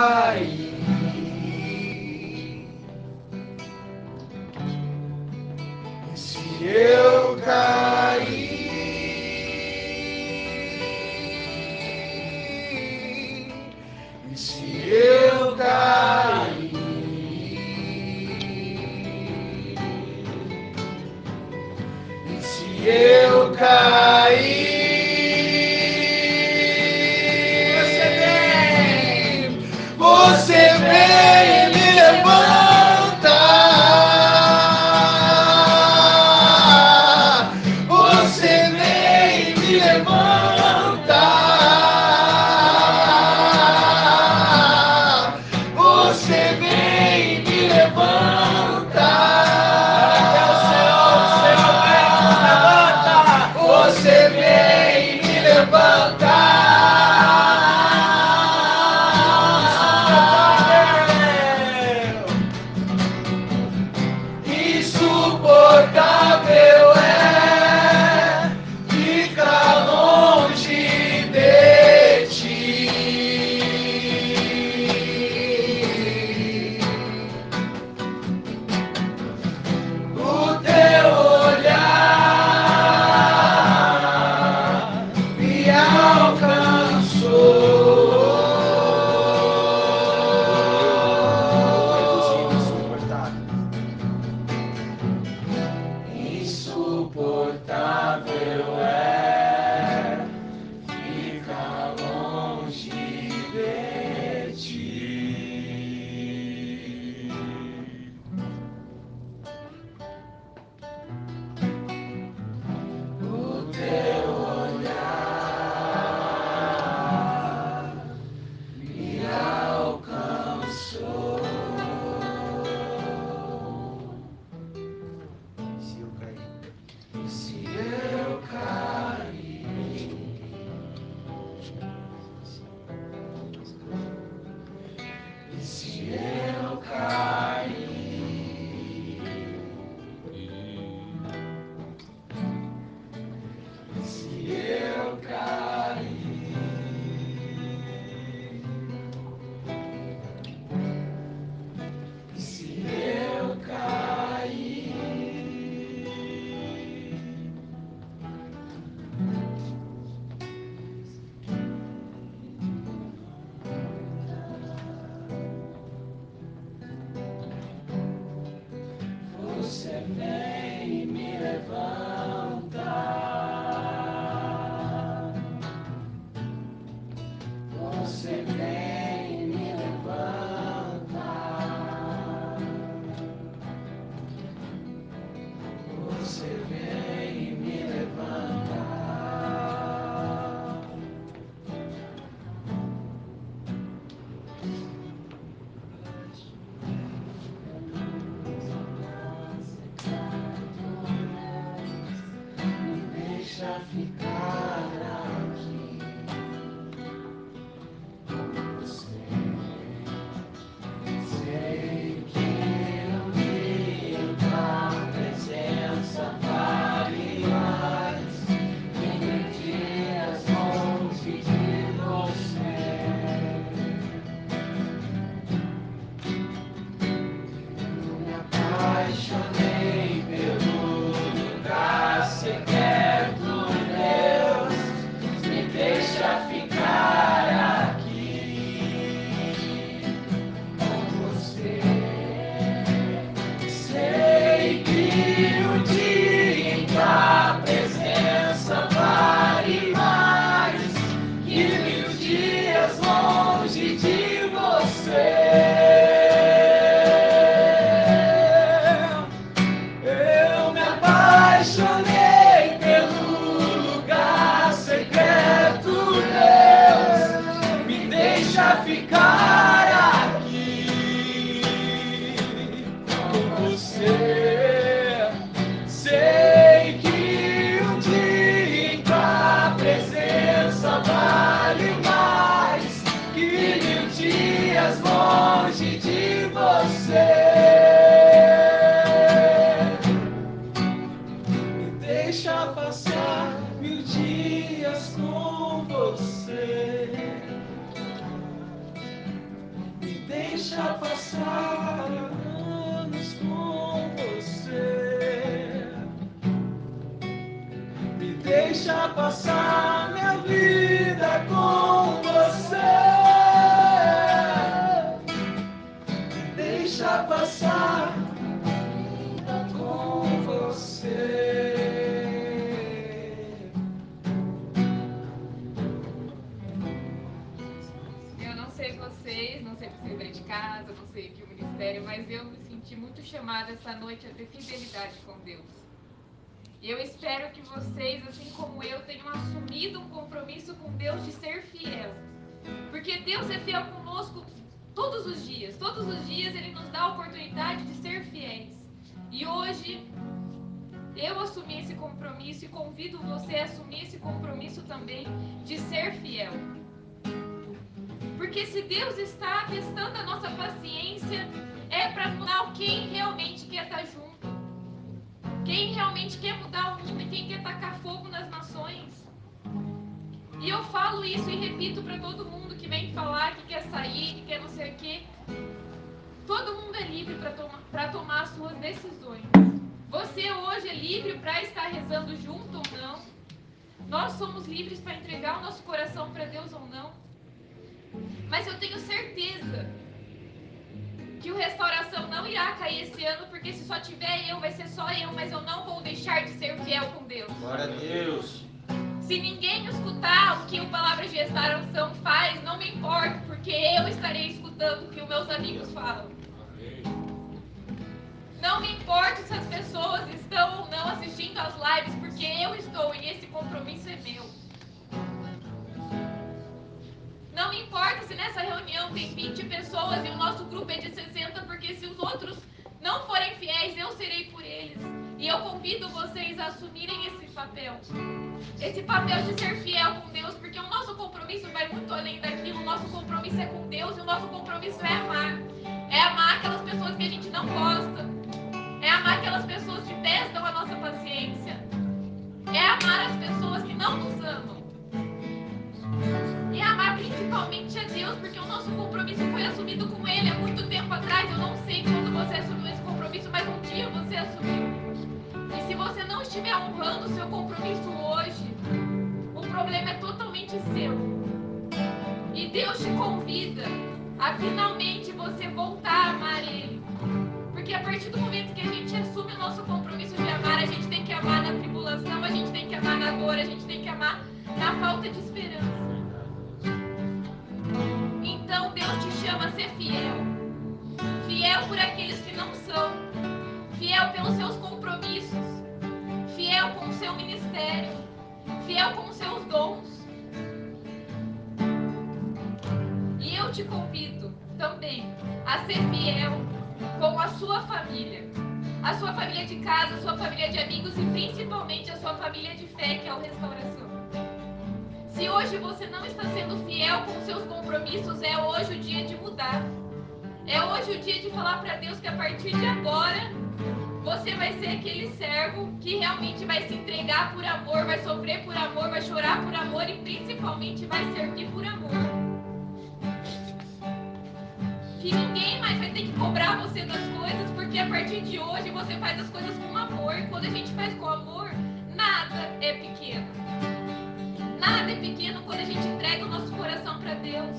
com Deus. E eu espero que vocês, assim como eu, tenham assumido um compromisso com Deus de ser fiel. Porque Deus é fiel conosco todos os dias. Todos os dias Ele nos dá a oportunidade de ser fiéis. E hoje eu assumi esse compromisso e convido você a assumir esse compromisso também de ser fiel. Porque se Deus está testando a nossa paciência, é para mudar quem realmente quer estar junto. Quem realmente quer mudar o mundo e quem quer tacar fogo nas nações. E eu falo isso e repito para todo mundo que vem falar, que quer sair, que quer não sei o quê. Todo mundo é livre para tomar as suas decisões. Você hoje é livre para estar rezando junto ou não. Nós somos livres para entregar o nosso coração para Deus ou não. Mas eu tenho certeza que o restauração não irá cair esse ano, porque se só tiver eu, vai ser só eu, mas eu não vou deixar de ser fiel com Deus. Glória a Deus. Se ninguém escutar o que o Palavra de Restauração faz, não me importa, porque eu estarei escutando o que os meus amigos falam. Não me importa se as pessoas estão ou não assistindo às lives, porque eu estou e esse compromisso é meu. Não me importa se nessa reunião tem 20 pessoas e o nosso grupo é de 60, porque se os outros não forem fiéis, eu serei por eles. E eu convido vocês a assumirem esse papel. Esse papel de ser fiel com Deus, porque o nosso compromisso vai muito além daquilo. O nosso compromisso é com Deus e o nosso compromisso é amar. É amar aquelas pessoas que a gente não gosta. É amar aquelas pessoas que testam a nossa paciência. É amar as pessoas que não nos amam. E amar principalmente a Deus, porque o nosso compromisso foi assumido com Ele há muito tempo atrás. Eu não sei quando você assumiu esse compromisso, mas um dia você assumiu. E se você não estiver honrando o seu compromisso hoje, o problema é totalmente seu. E Deus te convida a finalmente você voltar a amar Ele. Porque a partir do momento que a gente assume o nosso compromisso de amar, a gente tem que amar na tribulação, a gente tem que amar na dor, a gente tem que amar na falta de esperança. Então Deus te chama a ser fiel. Fiel por aqueles que não são. Fiel pelos seus compromissos. Fiel com o seu ministério. Fiel com os seus dons. E eu te convido também a ser fiel com a sua família. A sua família de casa, a sua família de amigos e principalmente a sua família de fé, que é o restauração. Se hoje você não está sendo fiel com seus compromissos, é hoje o dia de mudar. É hoje o dia de falar para Deus que a partir de agora você vai ser aquele servo que realmente vai se entregar por amor, vai sofrer por amor, vai chorar por amor e principalmente vai servir por amor. Que ninguém mais vai ter que cobrar você das coisas, porque a partir de hoje você faz as coisas com amor. E quando a gente faz com amor, nada é pequeno. Nada é pequeno quando a gente entrega o nosso coração para Deus.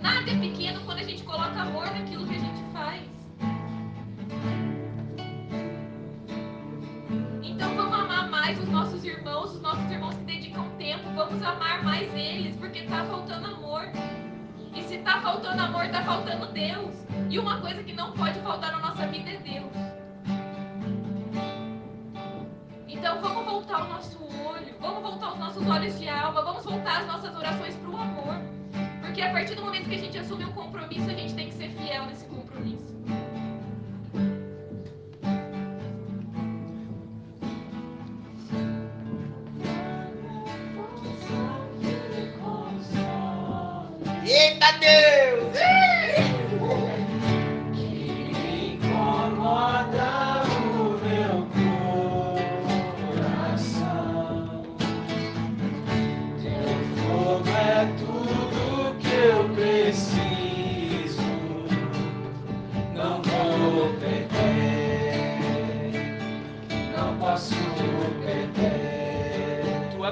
Nada é pequeno quando a gente coloca amor naquilo que a gente faz. Então vamos amar mais os nossos irmãos, os nossos irmãos que dedicam tempo, vamos amar mais eles, porque tá faltando amor. E se tá faltando amor, tá faltando Deus. E uma coisa que não pode faltar na nossa vida é Deus. Então vamos voltar o nosso olho, vamos voltar os nossos olhos de alma, vamos voltar as nossas orações para o amor. Porque a partir do momento que a gente assume um compromisso, a gente tem que ser fiel nesse compromisso. Eita Deus!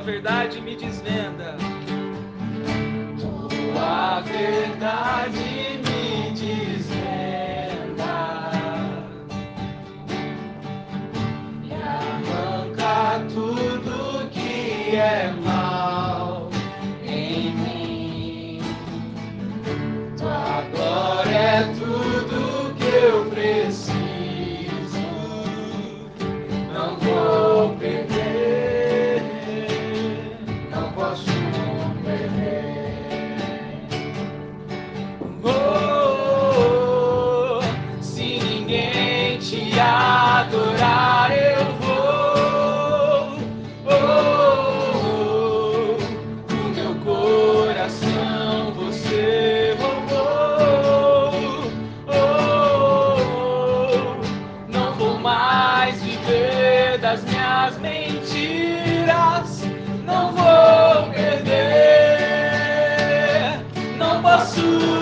Verdade me desvenda. Tua verdade me desvenda não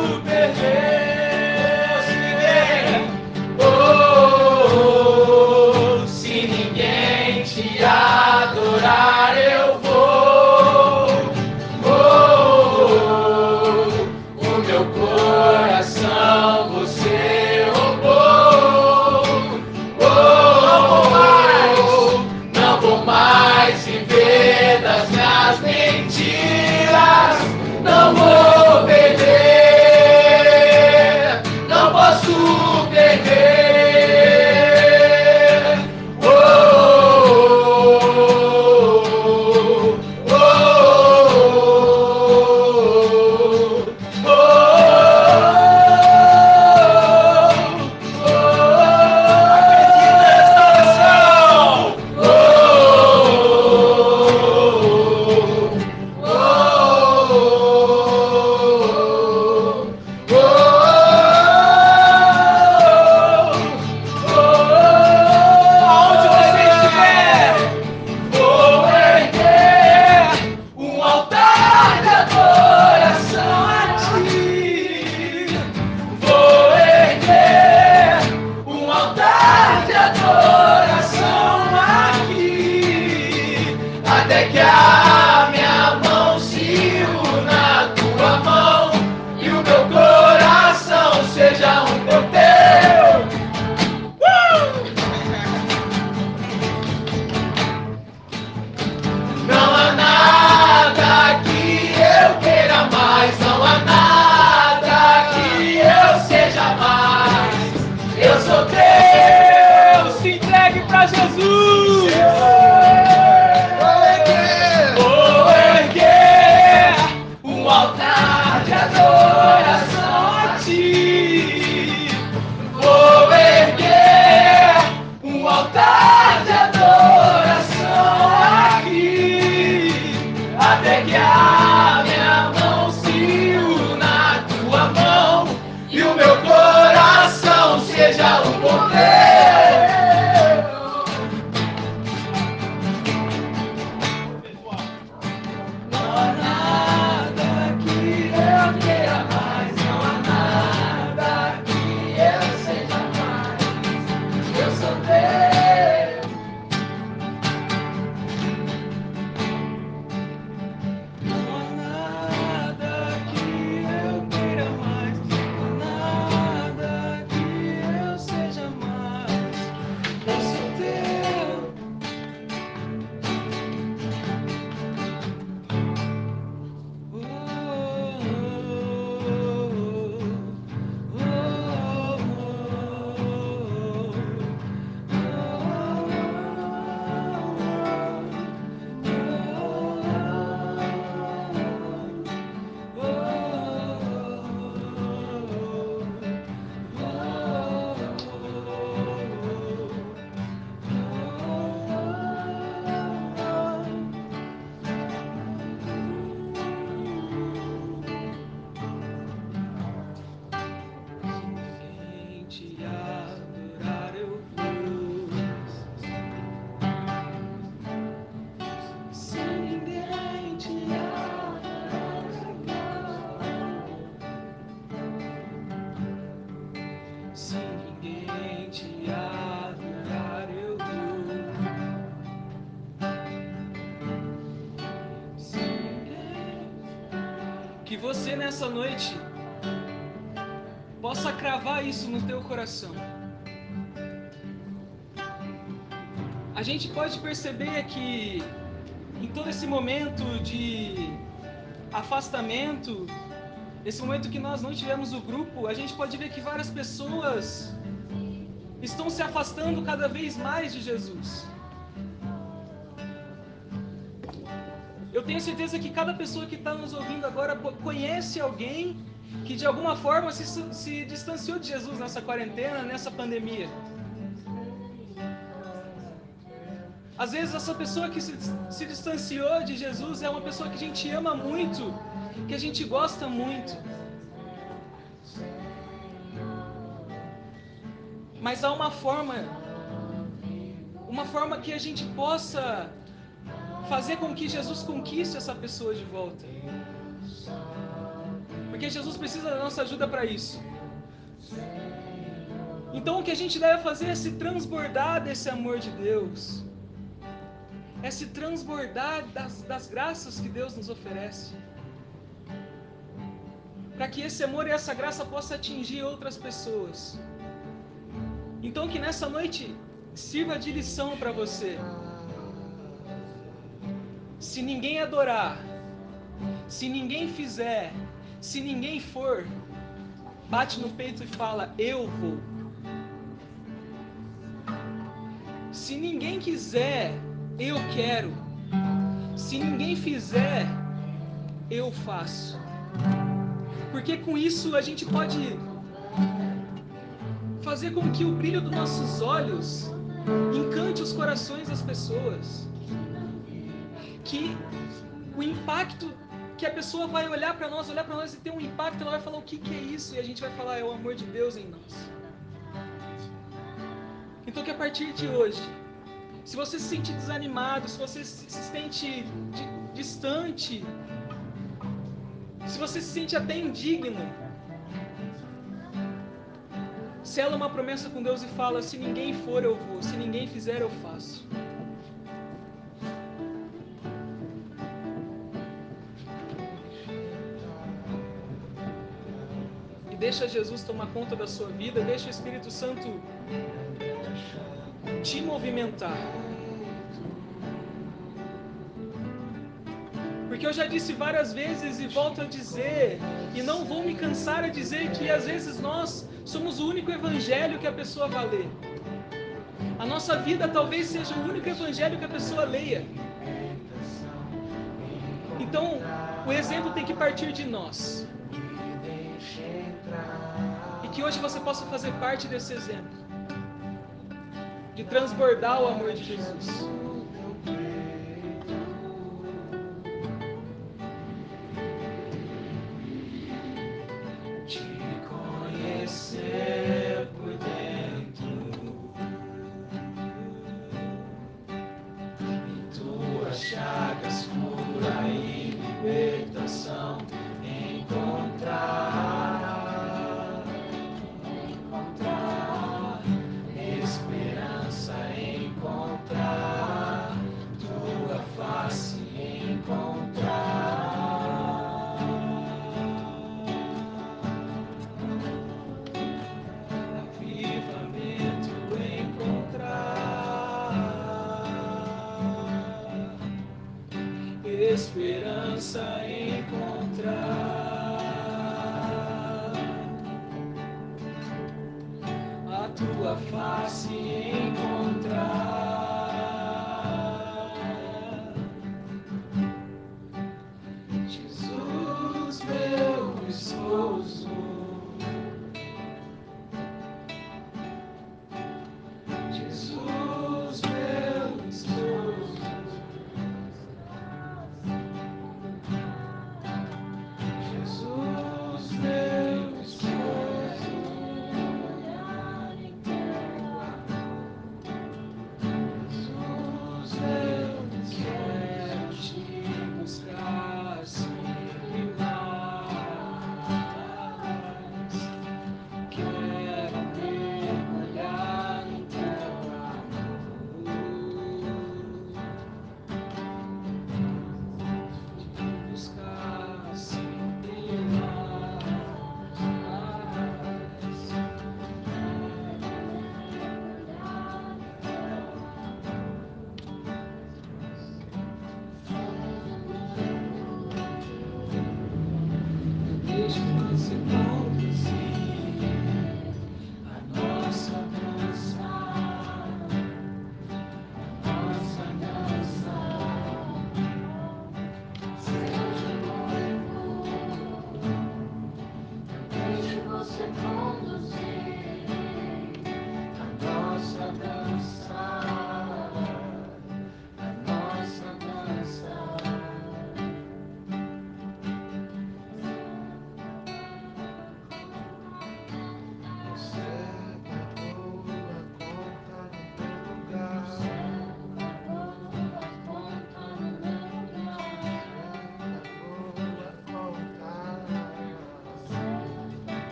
você nessa noite possa cravar isso no teu coração. A gente pode perceber que em todo esse momento de afastamento, esse momento que nós não tivemos o grupo, a gente pode ver que várias pessoas estão se afastando cada vez mais de Jesus. Eu tenho certeza que cada pessoa que está nos ouvindo agora conhece alguém que de alguma forma se, se distanciou de Jesus nessa quarentena, nessa pandemia. Às vezes essa pessoa que se, se distanciou de Jesus é uma pessoa que a gente ama muito, que a gente gosta muito. Mas há uma forma, uma forma que a gente possa fazer com que Jesus conquiste essa pessoa de volta. Porque Jesus precisa da nossa ajuda para isso. Então o que a gente deve fazer é se transbordar desse amor de Deus. É se transbordar das, das graças que Deus nos oferece. Para que esse amor e essa graça possa atingir outras pessoas. Então que nessa noite sirva de lição para você. Se ninguém adorar, se ninguém fizer, se ninguém for, bate no peito e fala: Eu vou. Se ninguém quiser, eu quero. Se ninguém fizer, eu faço. Porque com isso a gente pode fazer com que o brilho dos nossos olhos encante os corações das pessoas. Que o impacto que a pessoa vai olhar para nós, olhar para nós e ter um impacto, ela vai falar o que, que é isso e a gente vai falar é o amor de Deus em nós. Então que a partir de hoje, se você se sente desanimado, se você se sente di- distante, se você se sente até indigno, sela uma promessa com Deus e fala: se ninguém for, eu vou, se ninguém fizer, eu faço. Deixa Jesus tomar conta da sua vida, deixa o Espírito Santo te movimentar. Porque eu já disse várias vezes e volto a dizer, e não vou me cansar a dizer que às vezes nós somos o único evangelho que a pessoa vai ler. A nossa vida talvez seja o único evangelho que a pessoa leia. Então, o exemplo tem que partir de nós. Que hoje você possa fazer parte desse exemplo. De transbordar o amor de Jesus.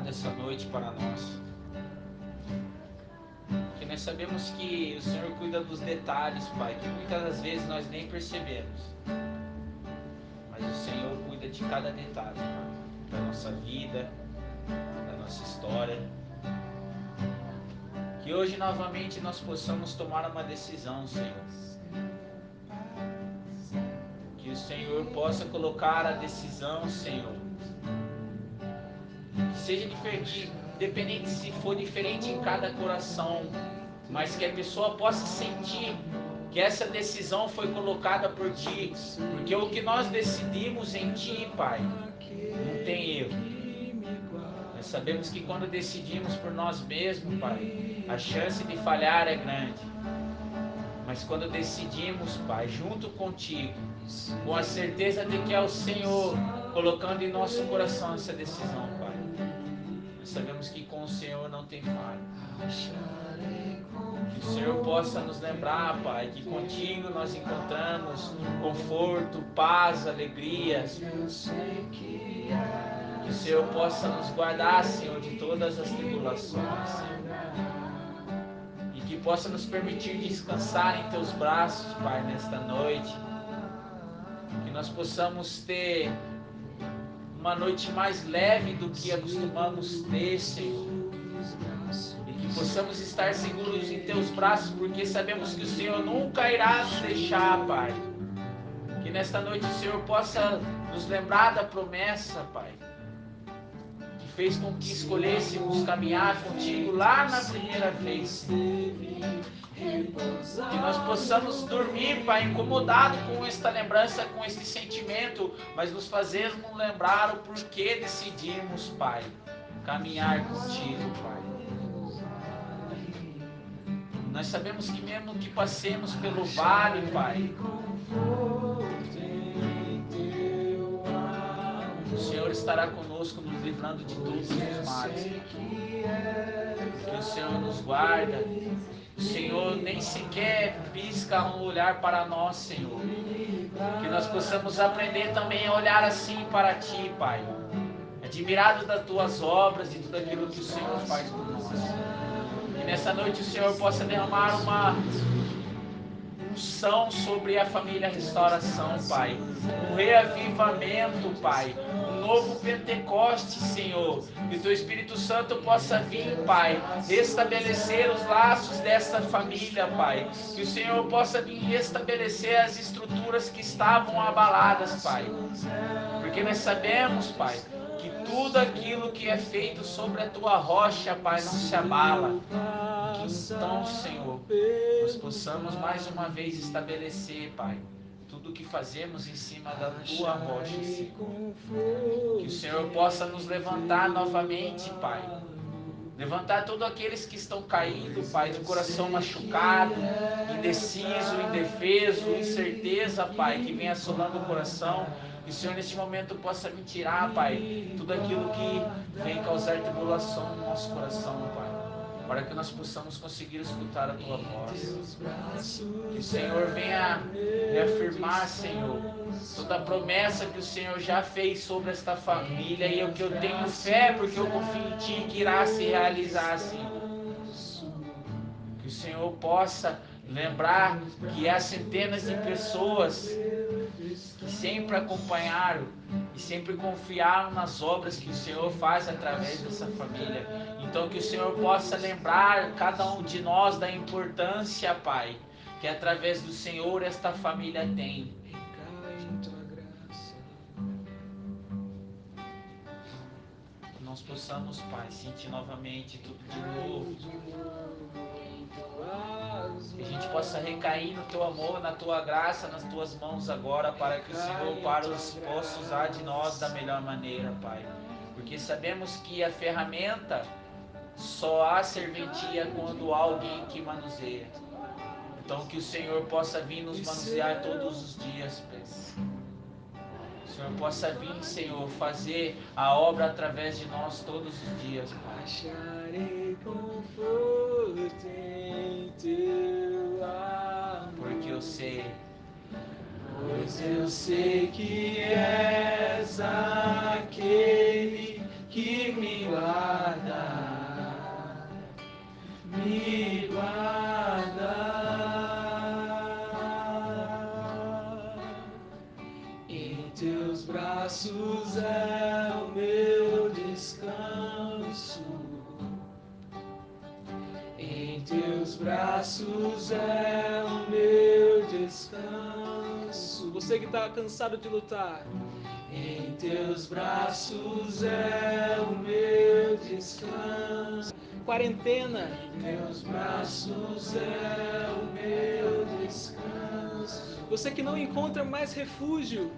Preparado essa noite para nós. Porque nós sabemos que o Senhor cuida dos detalhes, Pai, que muitas das vezes nós nem percebemos. Mas o Senhor cuida de cada detalhe, Pai, da nossa vida, da nossa história. Que hoje novamente nós possamos tomar uma decisão, Senhor. Que o Senhor possa colocar a decisão, Senhor. Seja diferente, independente se for diferente em cada coração, mas que a pessoa possa sentir que essa decisão foi colocada por ti, porque o que nós decidimos em ti, Pai, não tem erro. Nós sabemos que quando decidimos por nós mesmos, Pai, a chance de falhar é grande. Mas quando decidimos, Pai, junto contigo, com a certeza de que é o Senhor colocando em nosso coração essa decisão, sabemos que com o Senhor não tem falha. Que o Senhor possa nos lembrar, Pai, que contigo nós encontramos conforto, paz, alegria. Que o Senhor possa nos guardar, Senhor, de todas as tribulações. E que possa nos permitir descansar em teus braços, Pai, nesta noite. Que nós possamos ter uma noite mais leve do que acostumamos ter, Senhor possamos estar seguros em teus braços, porque sabemos que o Senhor nunca irá nos deixar, Pai. Que nesta noite o Senhor possa nos lembrar da promessa, Pai, que fez com que escolhêssemos caminhar contigo lá na primeira vez. Que nós possamos dormir, Pai, incomodado com esta lembrança, com este sentimento, mas nos fazermos lembrar o porquê decidimos, Pai, caminhar contigo, Pai. Nós sabemos que mesmo que passemos pelo vale, Pai, o Senhor estará conosco, nos livrando de todos os males. Que o Senhor nos guarda. O Senhor nem sequer pisca um olhar para nós, Senhor. Que nós possamos aprender também a olhar assim para Ti, Pai. Admirado das Tuas obras e tudo aquilo que o Senhor faz por nós. Que nessa noite o Senhor possa derramar uma unção sobre a família Restauração, Pai. Um reavivamento, Pai. Novo Pentecoste, Senhor. Que o Teu Espírito Santo possa vir, Pai. Restabelecer os laços desta família, Pai. Que o Senhor possa vir restabelecer as estruturas que estavam abaladas, Pai. Porque nós sabemos, Pai, que tudo aquilo que é feito sobre a tua rocha, Pai, não se abala. Que então, Senhor, nós possamos mais uma vez estabelecer, Pai, tudo que fazemos em cima da tua rocha, Senhor. Que o Senhor possa nos levantar novamente, Pai. Levantar todos aqueles que estão caídos, Pai, do coração machucado, indeciso, indefeso, incerteza, Pai, que vem assolando o coração. Que o Senhor neste momento possa me tirar, Pai, tudo aquilo que vem causar tribulação no nosso coração, Pai. Para que nós possamos conseguir escutar a Tua voz. Que o Senhor venha reafirmar, Senhor, toda a promessa que o Senhor já fez sobre esta família e o que eu tenho fé, porque eu confio em Ti que irá se realizar, Senhor. Que o Senhor possa lembrar que há centenas de pessoas que sempre acompanharam e sempre confiaram nas obras que o Senhor faz através dessa família. Então que o Senhor possa lembrar cada um de nós da importância, Pai, que através do Senhor esta família tem. Nós possamos, Pai, sentir novamente tudo de novo que a gente possa recair no teu amor, na tua graça, nas tuas mãos agora, para que o Senhor para os, possa usar de nós da melhor maneira, Pai. Porque sabemos que a ferramenta só há serventia quando há alguém que manuseia. Então que o Senhor possa vir nos manusear todos os dias, Pai. Senhor possa vir, Senhor, fazer a obra através de nós todos os dias, Pai. Acharei conforto em teu amor. Porque eu sei. Pois eu sei que és aquele que me guarda, me guarda. Teus braços é o meu descanso. Em teus braços é o meu descanso. Você que está cansado de lutar. Em teus braços é o meu descanso. Quarentena. Em teus braços é o meu descanso. Você que não encontra mais refúgio.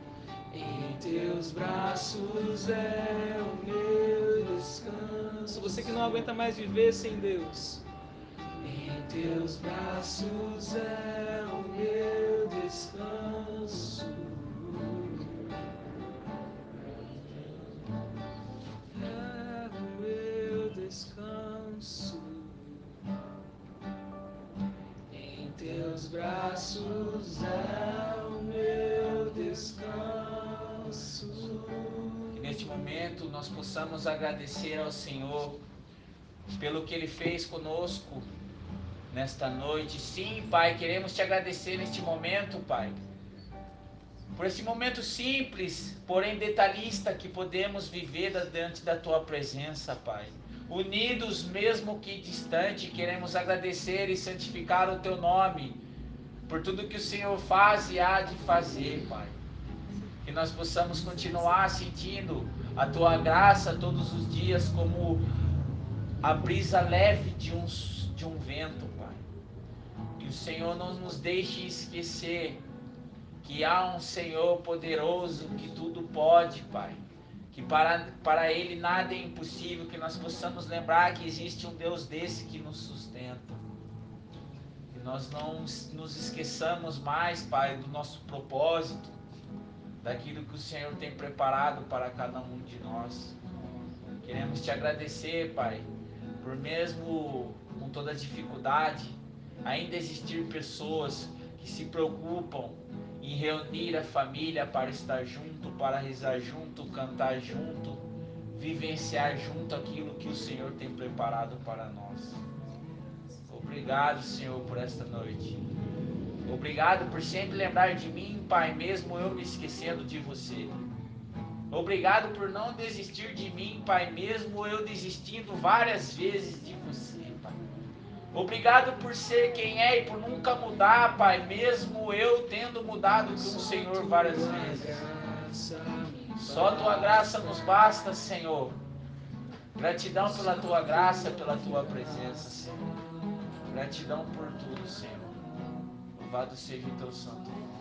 Em teus braços é o meu descanso. Você que não aguenta mais viver sem Deus. Em teus braços é o meu descanso. É o meu descanso. Em teus braços é nós possamos agradecer ao Senhor pelo que Ele fez conosco nesta noite. Sim, Pai, queremos te agradecer neste momento, Pai. Por esse momento simples, porém detalhista que podemos viver diante da tua presença, Pai. Unidos, mesmo que distante, queremos agradecer e santificar o teu nome por tudo que o Senhor faz e há de fazer, Pai. Que nós possamos continuar sentindo a tua graça todos os dias como a brisa leve de um, de um vento, Pai. Que o Senhor não nos deixe esquecer que há um Senhor poderoso que tudo pode, Pai. Que para, para Ele nada é impossível, que nós possamos lembrar que existe um Deus desse que nos sustenta. Que nós não nos esqueçamos mais, Pai, do nosso propósito, daquilo que o Senhor tem preparado para cada um de nós. Queremos te agradecer, Pai, por mesmo com toda dificuldade, ainda existir pessoas que se preocupam em reunir a família para estar junto, para rezar junto, cantar junto, vivenciar junto aquilo que o Senhor tem preparado para nós. Obrigado, Senhor, por esta noite. Obrigado por sempre lembrar de mim, Pai, mesmo eu me esquecendo de você. Obrigado por não desistir de mim, Pai, mesmo eu desistindo várias vezes de você, Pai. Obrigado por ser quem é e por nunca mudar, Pai, mesmo eu tendo mudado com o Senhor várias vezes. Só tua graça nos basta, Senhor. Gratidão pela tua graça, pela tua presença, Senhor. Gratidão por tudo, Senhor. Louvado seja o teu santo nome.